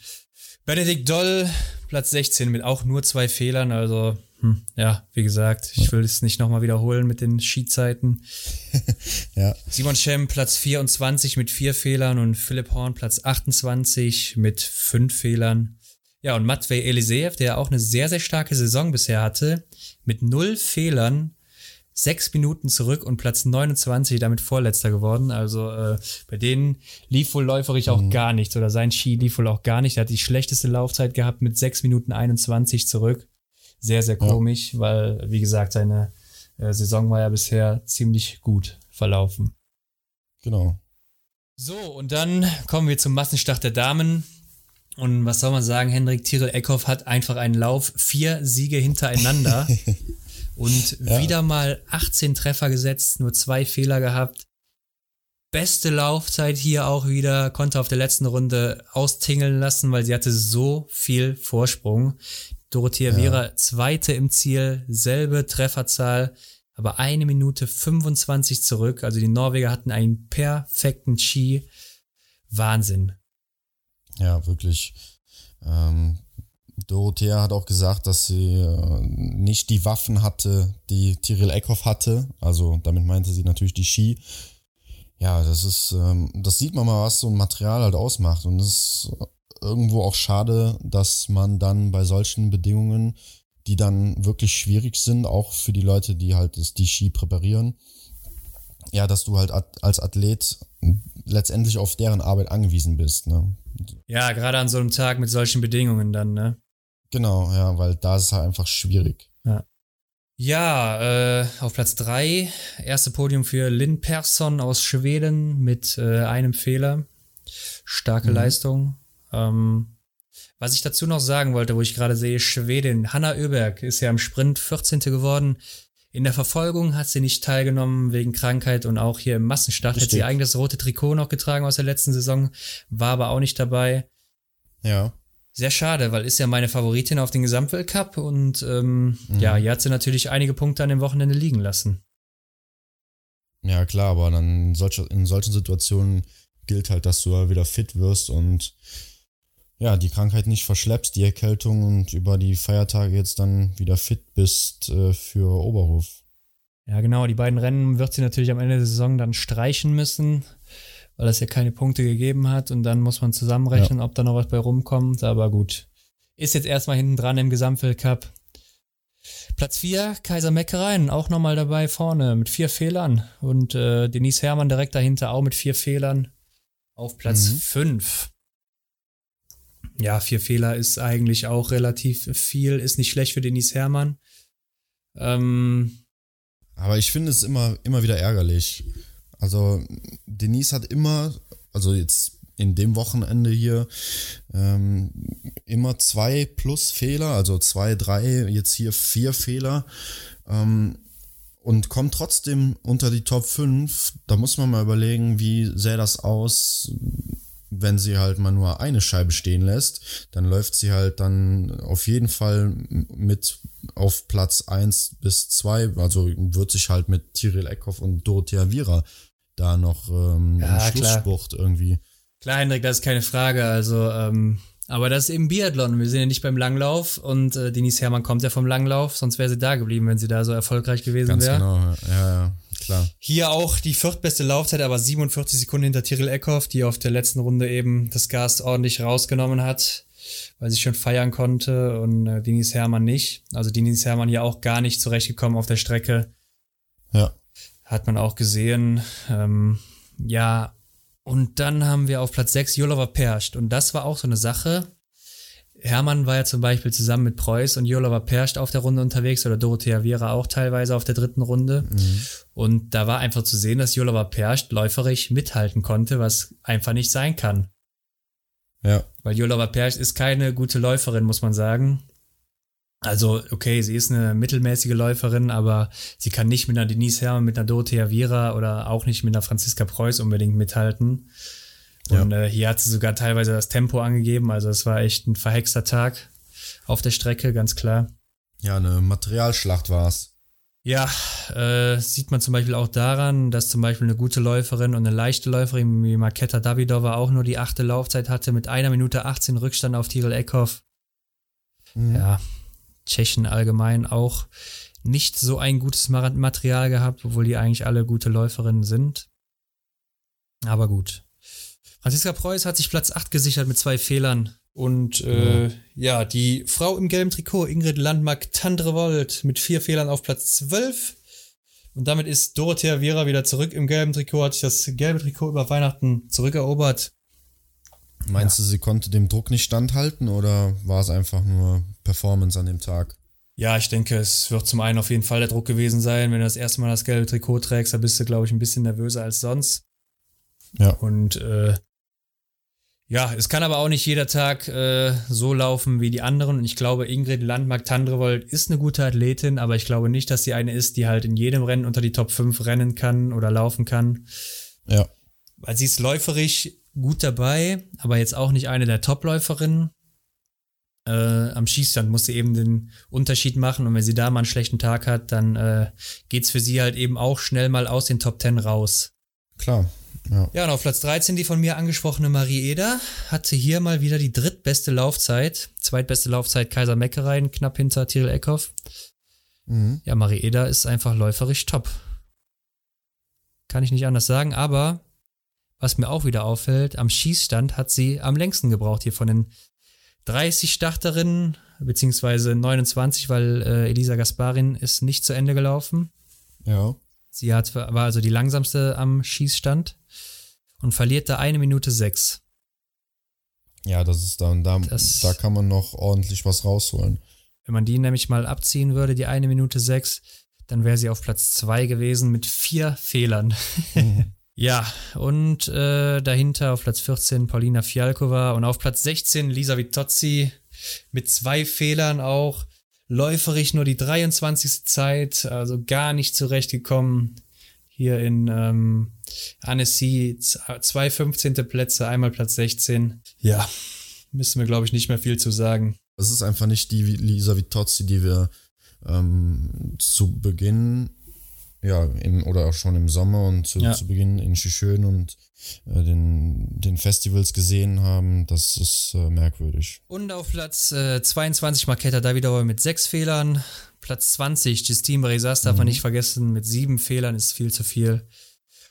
Benedikt Doll, Platz 16 mit auch nur zwei Fehlern, also hm, ja, wie gesagt, ich will es nicht nochmal wiederholen mit den Skizeiten. ja. Simon Schem Platz 24 mit vier Fehlern und Philipp Horn Platz 28 mit fünf Fehlern. Ja, und Matvey Eliseev, der auch eine sehr, sehr starke Saison bisher hatte, mit null Fehlern, sechs Minuten zurück und Platz 29 damit Vorletzter geworden. Also äh, bei denen lief wohl läuferig auch mhm. gar nichts oder sein Ski lief wohl auch gar nicht. Er hat die schlechteste Laufzeit gehabt mit sechs Minuten 21 zurück sehr, sehr komisch, ja. weil, wie gesagt, seine äh, Saison war ja bisher ziemlich gut verlaufen. Genau. So, und dann kommen wir zum Massenstart der Damen. Und was soll man sagen, Hendrik Tirol Eckhoff hat einfach einen Lauf, vier Siege hintereinander und ja. wieder mal 18 Treffer gesetzt, nur zwei Fehler gehabt. Beste Laufzeit hier auch wieder, konnte auf der letzten Runde austingeln lassen, weil sie hatte so viel Vorsprung. Dorothea ja. Viera zweite im Ziel, selbe Trefferzahl, aber eine Minute 25 zurück. Also die Norweger hatten einen perfekten Ski. Wahnsinn. Ja, wirklich. Ähm, Dorothea hat auch gesagt, dass sie äh, nicht die Waffen hatte, die Tyrell Eckhoff hatte. Also damit meinte sie natürlich die Ski. Ja, das ist, ähm, das sieht man mal, was so ein Material halt ausmacht. Und das ist irgendwo auch schade, dass man dann bei solchen Bedingungen, die dann wirklich schwierig sind, auch für die Leute, die halt das, die Ski präparieren, ja, dass du halt als Athlet letztendlich auf deren Arbeit angewiesen bist. Ne? Ja, gerade an so einem Tag mit solchen Bedingungen dann, ne? Genau, ja, weil da ist es halt einfach schwierig. Ja. Ja, äh, auf Platz drei erste Podium für Lynn Persson aus Schweden mit äh, einem Fehler. Starke mhm. Leistung. Ähm, was ich dazu noch sagen wollte, wo ich gerade sehe, Schwedin, Hanna Öberg ist ja im Sprint 14. geworden. In der Verfolgung hat sie nicht teilgenommen wegen Krankheit und auch hier im Massenstart Richtig. hat sie eigentlich das rote Trikot noch getragen aus der letzten Saison, war aber auch nicht dabei. Ja. Sehr schade, weil ist ja meine Favoritin auf den Gesamtweltcup und ähm, mhm. ja, hier hat sie natürlich einige Punkte an dem Wochenende liegen lassen. Ja, klar, aber dann in, solch, in solchen Situationen gilt halt, dass du wieder fit wirst und ja, die Krankheit nicht verschleppst, die Erkältung und über die Feiertage jetzt dann wieder fit bist äh, für Oberhof. Ja, genau, die beiden Rennen wird sie natürlich am Ende der Saison dann streichen müssen, weil es ja keine Punkte gegeben hat und dann muss man zusammenrechnen, ja. ob da noch was bei rumkommt, aber gut. Ist jetzt erstmal hinten dran im Gesamtweltcup. Platz 4, Kaiser Meckereien, auch nochmal dabei vorne mit vier Fehlern und äh, Denise Herrmann direkt dahinter auch mit vier Fehlern auf Platz 5. Mhm ja, vier Fehler ist eigentlich auch relativ viel, ist nicht schlecht für Denise Herrmann. Ähm, Aber ich finde es immer, immer wieder ärgerlich. Also, Denise hat immer, also jetzt in dem Wochenende hier, ähm, immer zwei plus Fehler, also zwei, drei, jetzt hier vier Fehler. Ähm, und kommt trotzdem unter die Top 5. Da muss man mal überlegen, wie sähe das aus, wenn sie halt mal nur eine Scheibe stehen lässt, dann läuft sie halt dann auf jeden Fall mit auf Platz 1 bis 2, also wird sich halt mit Tyrell Eckhoff und Dorothea Viera da noch ähm, ja, einen Schlusssprucht irgendwie. Klar, Hendrik, das ist keine Frage. Also, ähm, aber das ist eben Biathlon. Wir sind ja nicht beim Langlauf und äh, Denise Herrmann kommt ja vom Langlauf, sonst wäre sie da geblieben, wenn sie da so erfolgreich gewesen wäre. Ganz genau, ja, ja klar. Hier auch die viertbeste Laufzeit, aber 47 Sekunden hinter Tyrell Eckhoff, die auf der letzten Runde eben das Gas ordentlich rausgenommen hat. weil sie schon feiern konnte und äh, Denise Hermann nicht. Also Denise Hermann ja auch gar nicht zurechtgekommen auf der Strecke. Ja. Hat man auch gesehen. Ähm, ja, und dann haben wir auf Platz 6 Jolova Perscht. Und das war auch so eine Sache. Hermann war ja zum Beispiel zusammen mit Preuß und Jolova Perscht auf der Runde unterwegs oder Dorothea Viera auch teilweise auf der dritten Runde. Mhm. Und da war einfach zu sehen, dass Jolova Perscht läuferisch mithalten konnte, was einfach nicht sein kann. Ja. Weil Jolova Perscht ist keine gute Läuferin, muss man sagen. Also, okay, sie ist eine mittelmäßige Läuferin, aber sie kann nicht mit einer Denise Herrmann, mit einer Dorothea Viera oder auch nicht mit einer Franziska Preuß unbedingt mithalten. Und ja. äh, hier hat sie sogar teilweise das Tempo angegeben, also es war echt ein verhexter Tag auf der Strecke, ganz klar. Ja, eine Materialschlacht war es. Ja, äh, sieht man zum Beispiel auch daran, dass zum Beispiel eine gute Läuferin und eine leichte Läuferin wie Marketa Davidova auch nur die achte Laufzeit hatte mit einer Minute 18 Rückstand auf Tirol Eckhoff. Mhm. Ja, Tschechen allgemein auch nicht so ein gutes Material gehabt, obwohl die eigentlich alle gute Läuferinnen sind. Aber gut. Franziska Preuß hat sich Platz 8 gesichert mit zwei Fehlern. Und äh, ja. ja, die Frau im gelben Trikot, Ingrid Landmark-Tandrevold, mit vier Fehlern auf Platz 12. Und damit ist Dorothea Viera wieder zurück im gelben Trikot, hat sich das gelbe Trikot über Weihnachten zurückerobert. Meinst ja. du, sie konnte dem Druck nicht standhalten oder war es einfach nur Performance an dem Tag? Ja, ich denke, es wird zum einen auf jeden Fall der Druck gewesen sein. Wenn du das erste Mal das gelbe Trikot trägst, da bist du, glaube ich, ein bisschen nervöser als sonst. Ja. Und äh, ja, es kann aber auch nicht jeder Tag äh, so laufen wie die anderen. Und ich glaube, Ingrid Landmark-Tandrevold ist eine gute Athletin, aber ich glaube nicht, dass sie eine ist, die halt in jedem Rennen unter die Top 5 rennen kann oder laufen kann. Ja. Weil sie ist läuferisch gut dabei, aber jetzt auch nicht eine der Top-Läuferinnen. Äh, am Schießstand muss sie eben den Unterschied machen und wenn sie da mal einen schlechten Tag hat, dann äh, geht's für sie halt eben auch schnell mal aus den Top 10 raus. Klar. Ja. ja, und auf Platz 13 die von mir angesprochene Marie Eder hatte hier mal wieder die drittbeste Laufzeit. Zweitbeste Laufzeit Kaiser Meckereien, knapp hinter Tyrell Eckhoff. Mhm. Ja, Marie Eder ist einfach läuferisch top. Kann ich nicht anders sagen, aber was mir auch wieder auffällt, am Schießstand hat sie am längsten gebraucht hier von den 30 Starterinnen, beziehungsweise 29, weil äh, Elisa Gasparin ist nicht zu Ende gelaufen. Ja. Sie hat, war also die langsamste am Schießstand und verliert da eine Minute sechs. Ja, das ist dann, da, das, da kann man noch ordentlich was rausholen. Wenn man die nämlich mal abziehen würde, die eine Minute sechs, dann wäre sie auf Platz zwei gewesen mit vier Fehlern. Mhm. Ja, und äh, dahinter auf Platz 14 Paulina Fialkova und auf Platz 16 Lisa Vitozzi mit zwei Fehlern auch. Läuferig nur die 23. Zeit, also gar nicht zurechtgekommen. Hier in ähm, Annecy zwei 15. Plätze, einmal Platz 16. Ja, müssen wir, glaube ich, nicht mehr viel zu sagen. Es ist einfach nicht die Lisa Vitozzi, die wir ähm, zu Beginn ja, im, oder auch schon im Sommer und zu, ja. zu Beginn in Schön und äh, den, den Festivals gesehen haben, das ist äh, merkwürdig. Und auf Platz äh, 22 Marketa Davidova mit sechs Fehlern. Platz 20 Justine Bresas darf mhm. man nicht vergessen, mit sieben Fehlern ist viel zu viel.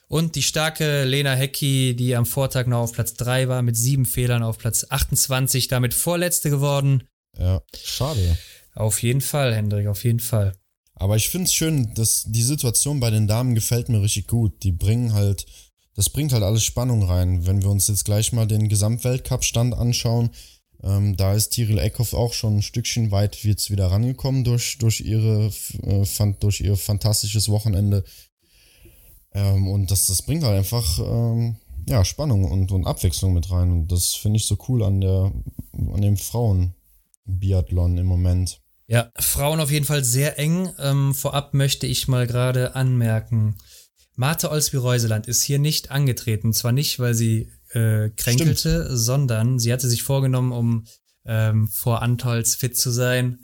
Und die starke Lena Hecki, die am Vortag noch auf Platz 3 war, mit sieben Fehlern auf Platz 28, damit Vorletzte geworden. Ja, schade. Auf jeden Fall, Hendrik, auf jeden Fall. Aber ich finde es schön, dass die Situation bei den Damen gefällt mir richtig gut. Die bringen halt, das bringt halt alles Spannung rein. Wenn wir uns jetzt gleich mal den Gesamtweltcup-Stand anschauen, ähm, da ist Tiril Eckhoff auch schon ein Stückchen weit jetzt wieder rangekommen durch, durch, ihre, äh, fand, durch ihr fantastisches Wochenende. Ähm, und das, das bringt halt einfach ähm, ja, Spannung und, und Abwechslung mit rein. Und das finde ich so cool an, der, an dem Frauen-Biathlon im Moment. Ja, Frauen auf jeden Fall sehr eng. Ähm, vorab möchte ich mal gerade anmerken, Marte Olsby-Reuseland ist hier nicht angetreten. Zwar nicht, weil sie äh, kränkelte, Stimmt. sondern sie hatte sich vorgenommen, um ähm, vor Antolz fit zu sein,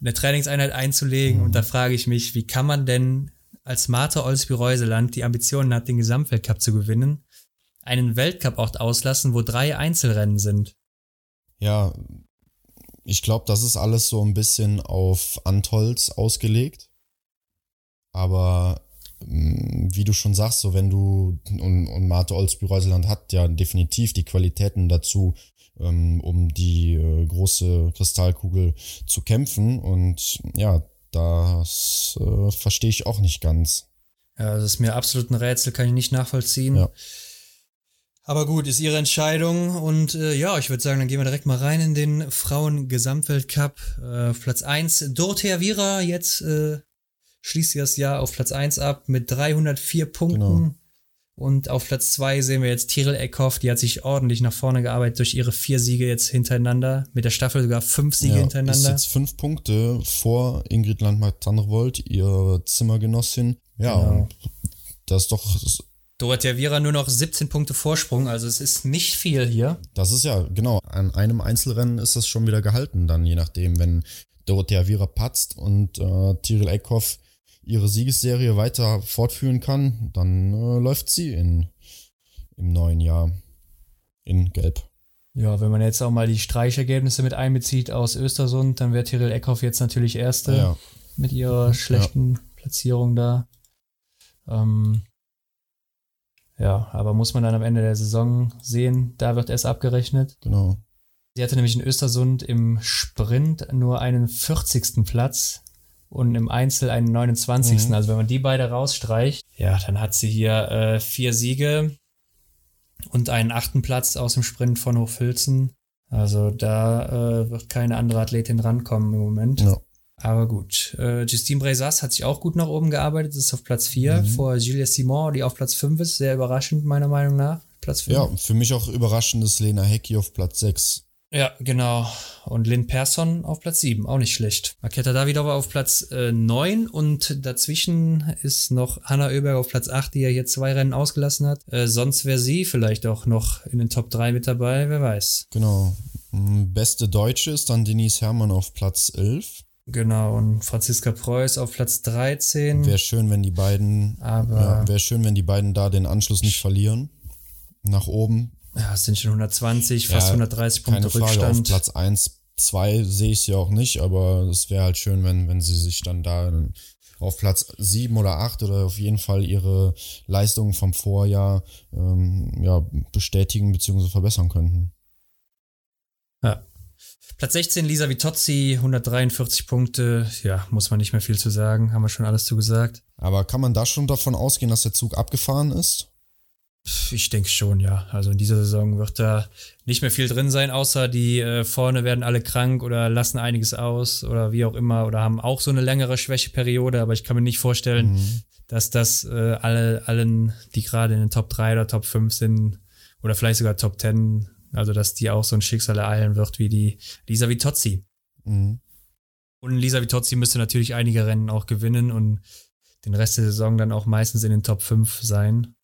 eine Trainingseinheit einzulegen. Mhm. Und da frage ich mich, wie kann man denn als Marte Olsby-Reuseland die Ambitionen hat, den Gesamtweltcup zu gewinnen, einen Weltcup-Ort auslassen, wo drei Einzelrennen sind? Ja, ich glaube, das ist alles so ein bisschen auf Antolz ausgelegt. Aber mm, wie du schon sagst, so wenn du, und, und Marte Olsby-Reuseland hat ja definitiv die Qualitäten dazu, ähm, um die äh, große Kristallkugel zu kämpfen. Und ja, das äh, verstehe ich auch nicht ganz. Ja, das ist mir absolut ein Rätsel, kann ich nicht nachvollziehen. Ja. Aber gut, ist ihre Entscheidung und äh, ja, ich würde sagen, dann gehen wir direkt mal rein in den Frauen-Gesamtweltcup. Äh, Platz 1, Dorothea Viera, jetzt äh, schließt sie das Jahr auf Platz 1 ab mit 304 Punkten. Genau. Und auf Platz 2 sehen wir jetzt Tiril Eckhoff, die hat sich ordentlich nach vorne gearbeitet durch ihre vier Siege jetzt hintereinander. Mit der Staffel sogar fünf Siege ja, hintereinander. Ist jetzt fünf Punkte vor Ingrid Landmark-Tandrevold, ihre Zimmergenossin. Ja, genau. das ist doch Dorothea Viera nur noch 17 Punkte Vorsprung, also es ist nicht viel hier. Das ist ja, genau, an einem Einzelrennen ist das schon wieder gehalten, dann je nachdem, wenn Dorothea Viera patzt und äh, Tyrell Eckhoff ihre Siegesserie weiter fortführen kann, dann äh, läuft sie in, im neuen Jahr in Gelb. Ja, wenn man jetzt auch mal die Streichergebnisse mit einbezieht aus Östersund, dann wäre Tyrell Eckhoff jetzt natürlich Erste ja. mit ihrer schlechten ja. Platzierung da. Ähm, ja, aber muss man dann am Ende der Saison sehen, da wird erst abgerechnet. Genau. Sie hatte nämlich in Östersund im Sprint nur einen 40. Platz und im Einzel einen 29. Mhm. Also wenn man die beide rausstreicht, ja, dann hat sie hier äh, vier Siege und einen achten Platz aus dem Sprint von Hochfilzen. Also da äh, wird keine andere Athletin rankommen im Moment. Ja. Aber gut. Äh, Justine Brezas hat sich auch gut nach oben gearbeitet, ist auf Platz 4 mhm. vor Julia Simon, die auf Platz 5 ist. Sehr überraschend, meiner Meinung nach. Platz 5. Ja, für mich auch überraschend ist Lena Hecki auf Platz 6. Ja, genau. Und Lynn Persson auf Platz 7, auch nicht schlecht. Maketa Davidova auf Platz äh, 9 und dazwischen ist noch Hanna Oeberg auf Platz 8, die ja hier zwei Rennen ausgelassen hat. Äh, sonst wäre sie vielleicht auch noch in den Top 3 mit dabei, wer weiß. Genau. Beste Deutsche ist dann Denise Herrmann auf Platz 11. Genau, und Franziska Preuß auf Platz 13. Wäre schön, wenn die beiden, aber ja, wäre schön, wenn die beiden da den Anschluss nicht verlieren. Nach oben. Ja, es sind schon 120, fast ja, 130 Punkte keine Frage, Rückstand. Auf Platz 1, 2 sehe ich sie auch nicht, aber es wäre halt schön, wenn, wenn sie sich dann da auf Platz 7 oder 8 oder auf jeden Fall ihre Leistungen vom Vorjahr ähm, ja, bestätigen bzw. verbessern könnten. Platz 16 Lisa Vitozzi, 143 Punkte. Ja, muss man nicht mehr viel zu sagen. Haben wir schon alles zu gesagt. Aber kann man da schon davon ausgehen, dass der Zug abgefahren ist? Ich denke schon, ja. Also in dieser Saison wird da nicht mehr viel drin sein, außer die äh, vorne werden alle krank oder lassen einiges aus oder wie auch immer oder haben auch so eine längere Schwächeperiode. Aber ich kann mir nicht vorstellen, mhm. dass das äh, alle, allen, die gerade in den Top 3 oder Top 5 sind oder vielleicht sogar Top 10 also, dass die auch so ein Schicksal ereilen wird wie die Lisa Vitozzi. Mhm. Und Lisa Vitozzi müsste natürlich einige Rennen auch gewinnen und den Rest der Saison dann auch meistens in den Top 5 sein.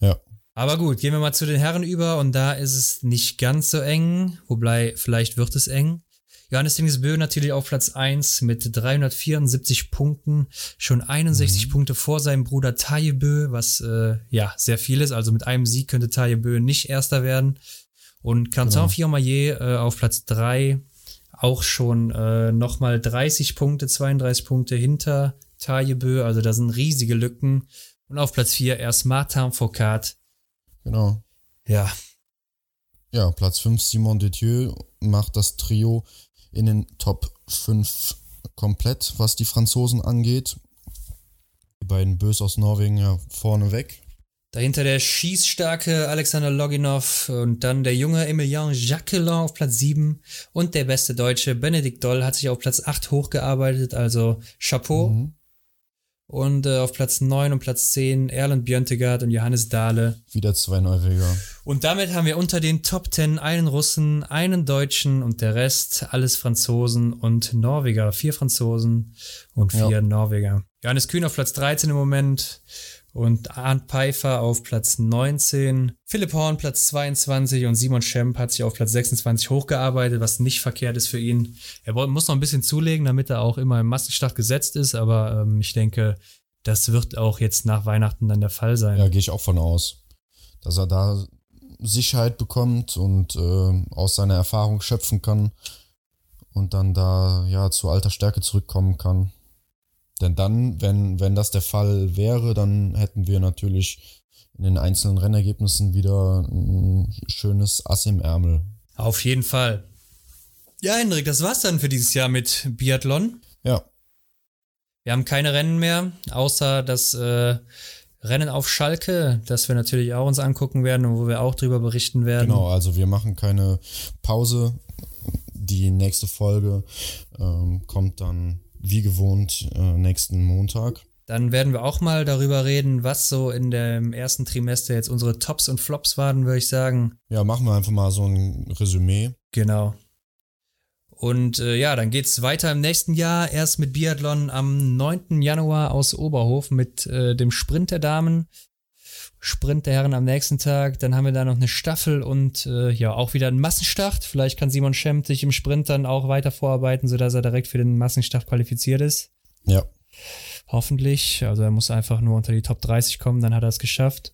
Ja. Aber gut, gehen wir mal zu den Herren über und da ist es nicht ganz so eng, wobei vielleicht wird es eng. Johannes Dingesbö natürlich auf Platz 1 mit 374 Punkten, schon 61 mhm. Punkte vor seinem Bruder Tajebö, was äh, ja sehr viel ist. Also mit einem Sieg könnte Tajebö nicht Erster werden. Und Quentin genau. Äh, auf Platz 3 auch schon äh, nochmal 30 Punkte, 32 Punkte hinter Tajebö. Also da sind riesige Lücken. Und auf Platz 4 erst Martin Foucault. Genau. Ja. Ja, Platz 5 Simon Detieu macht das Trio in den Top 5 komplett, was die Franzosen angeht. Die beiden Bös aus Norwegen ja vorne weg. Dahinter der schießstarke Alexander Loginov und dann der junge Emilien Jacquelin auf Platz 7 und der beste Deutsche Benedikt Doll hat sich auf Platz 8 hochgearbeitet, also Chapeau. Mhm. Und äh, auf Platz 9 und Platz 10 Erland Björntegard und Johannes Dahle. Wieder zwei Norweger. Und damit haben wir unter den Top 10 einen Russen, einen Deutschen und der Rest alles Franzosen und Norweger. Vier Franzosen und vier ja. Norweger. Johannes Kühn auf Platz 13 im Moment und Arndt Pfeiffer auf Platz 19, Philipp Horn Platz 22 und Simon Schemp hat sich auf Platz 26 hochgearbeitet, was nicht verkehrt ist für ihn. Er muss noch ein bisschen zulegen, damit er auch immer im Massenstart gesetzt ist, aber ähm, ich denke, das wird auch jetzt nach Weihnachten dann der Fall sein. Ja, gehe ich auch von aus, dass er da Sicherheit bekommt und äh, aus seiner Erfahrung schöpfen kann und dann da ja zu alter Stärke zurückkommen kann Denn dann, wenn, wenn das der Fall wäre, dann hätten wir natürlich in den einzelnen Rennergebnissen wieder ein schönes Ass im Ärmel. Auf jeden Fall. Ja, Hendrik, das war's dann für dieses Jahr mit Biathlon. Ja. Wir haben keine Rennen mehr, außer das äh, Rennen auf Schalke, das wir natürlich auch uns angucken werden und wo wir auch drüber berichten werden. Genau, also wir machen keine Pause. Die nächste Folge ähm, kommt dann wie gewohnt äh, nächsten Montag. Dann werden wir auch mal darüber reden, was so in dem ersten Trimester jetzt unsere Tops und Flops waren, würde ich sagen. Ja, machen wir einfach mal so ein Resümee. Genau. Und äh, ja, dann geht's weiter im nächsten Jahr. Erst mit Biathlon am 9. Januar aus Oberhof mit äh, dem Sprint der Damen. Sprint der Herren am nächsten Tag. Dann haben wir da noch eine Staffel und äh, ja, auch wieder einen Massenstart. Vielleicht kann Simon Schemmt sich im Sprint dann auch weiter vorarbeiten, sodass er direkt für den Massenstart qualifiziert ist. Ja. Hoffentlich. Also er muss einfach nur unter die Top 30 kommen, dann hat er es geschafft.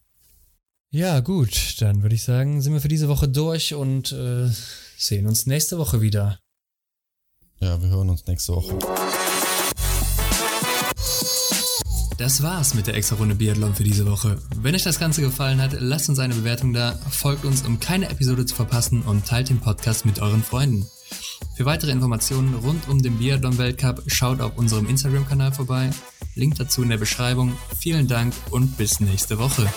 Ja, gut, dann würde ich sagen, sind wir für diese Woche durch und äh, sehen uns nächste Woche wieder. Ja, wir hören uns nächste Woche. Das war's mit der extra Runde Biathlon für diese Woche. Wenn euch das Ganze gefallen hat, lasst uns eine Bewertung da, folgt uns, um keine Episode zu verpassen und teilt den Podcast mit euren Freunden. Für weitere Informationen rund um den Biathlon-Weltcup schaut auf unserem Instagram-Kanal vorbei. Link dazu in der Beschreibung. Vielen Dank und bis nächste Woche.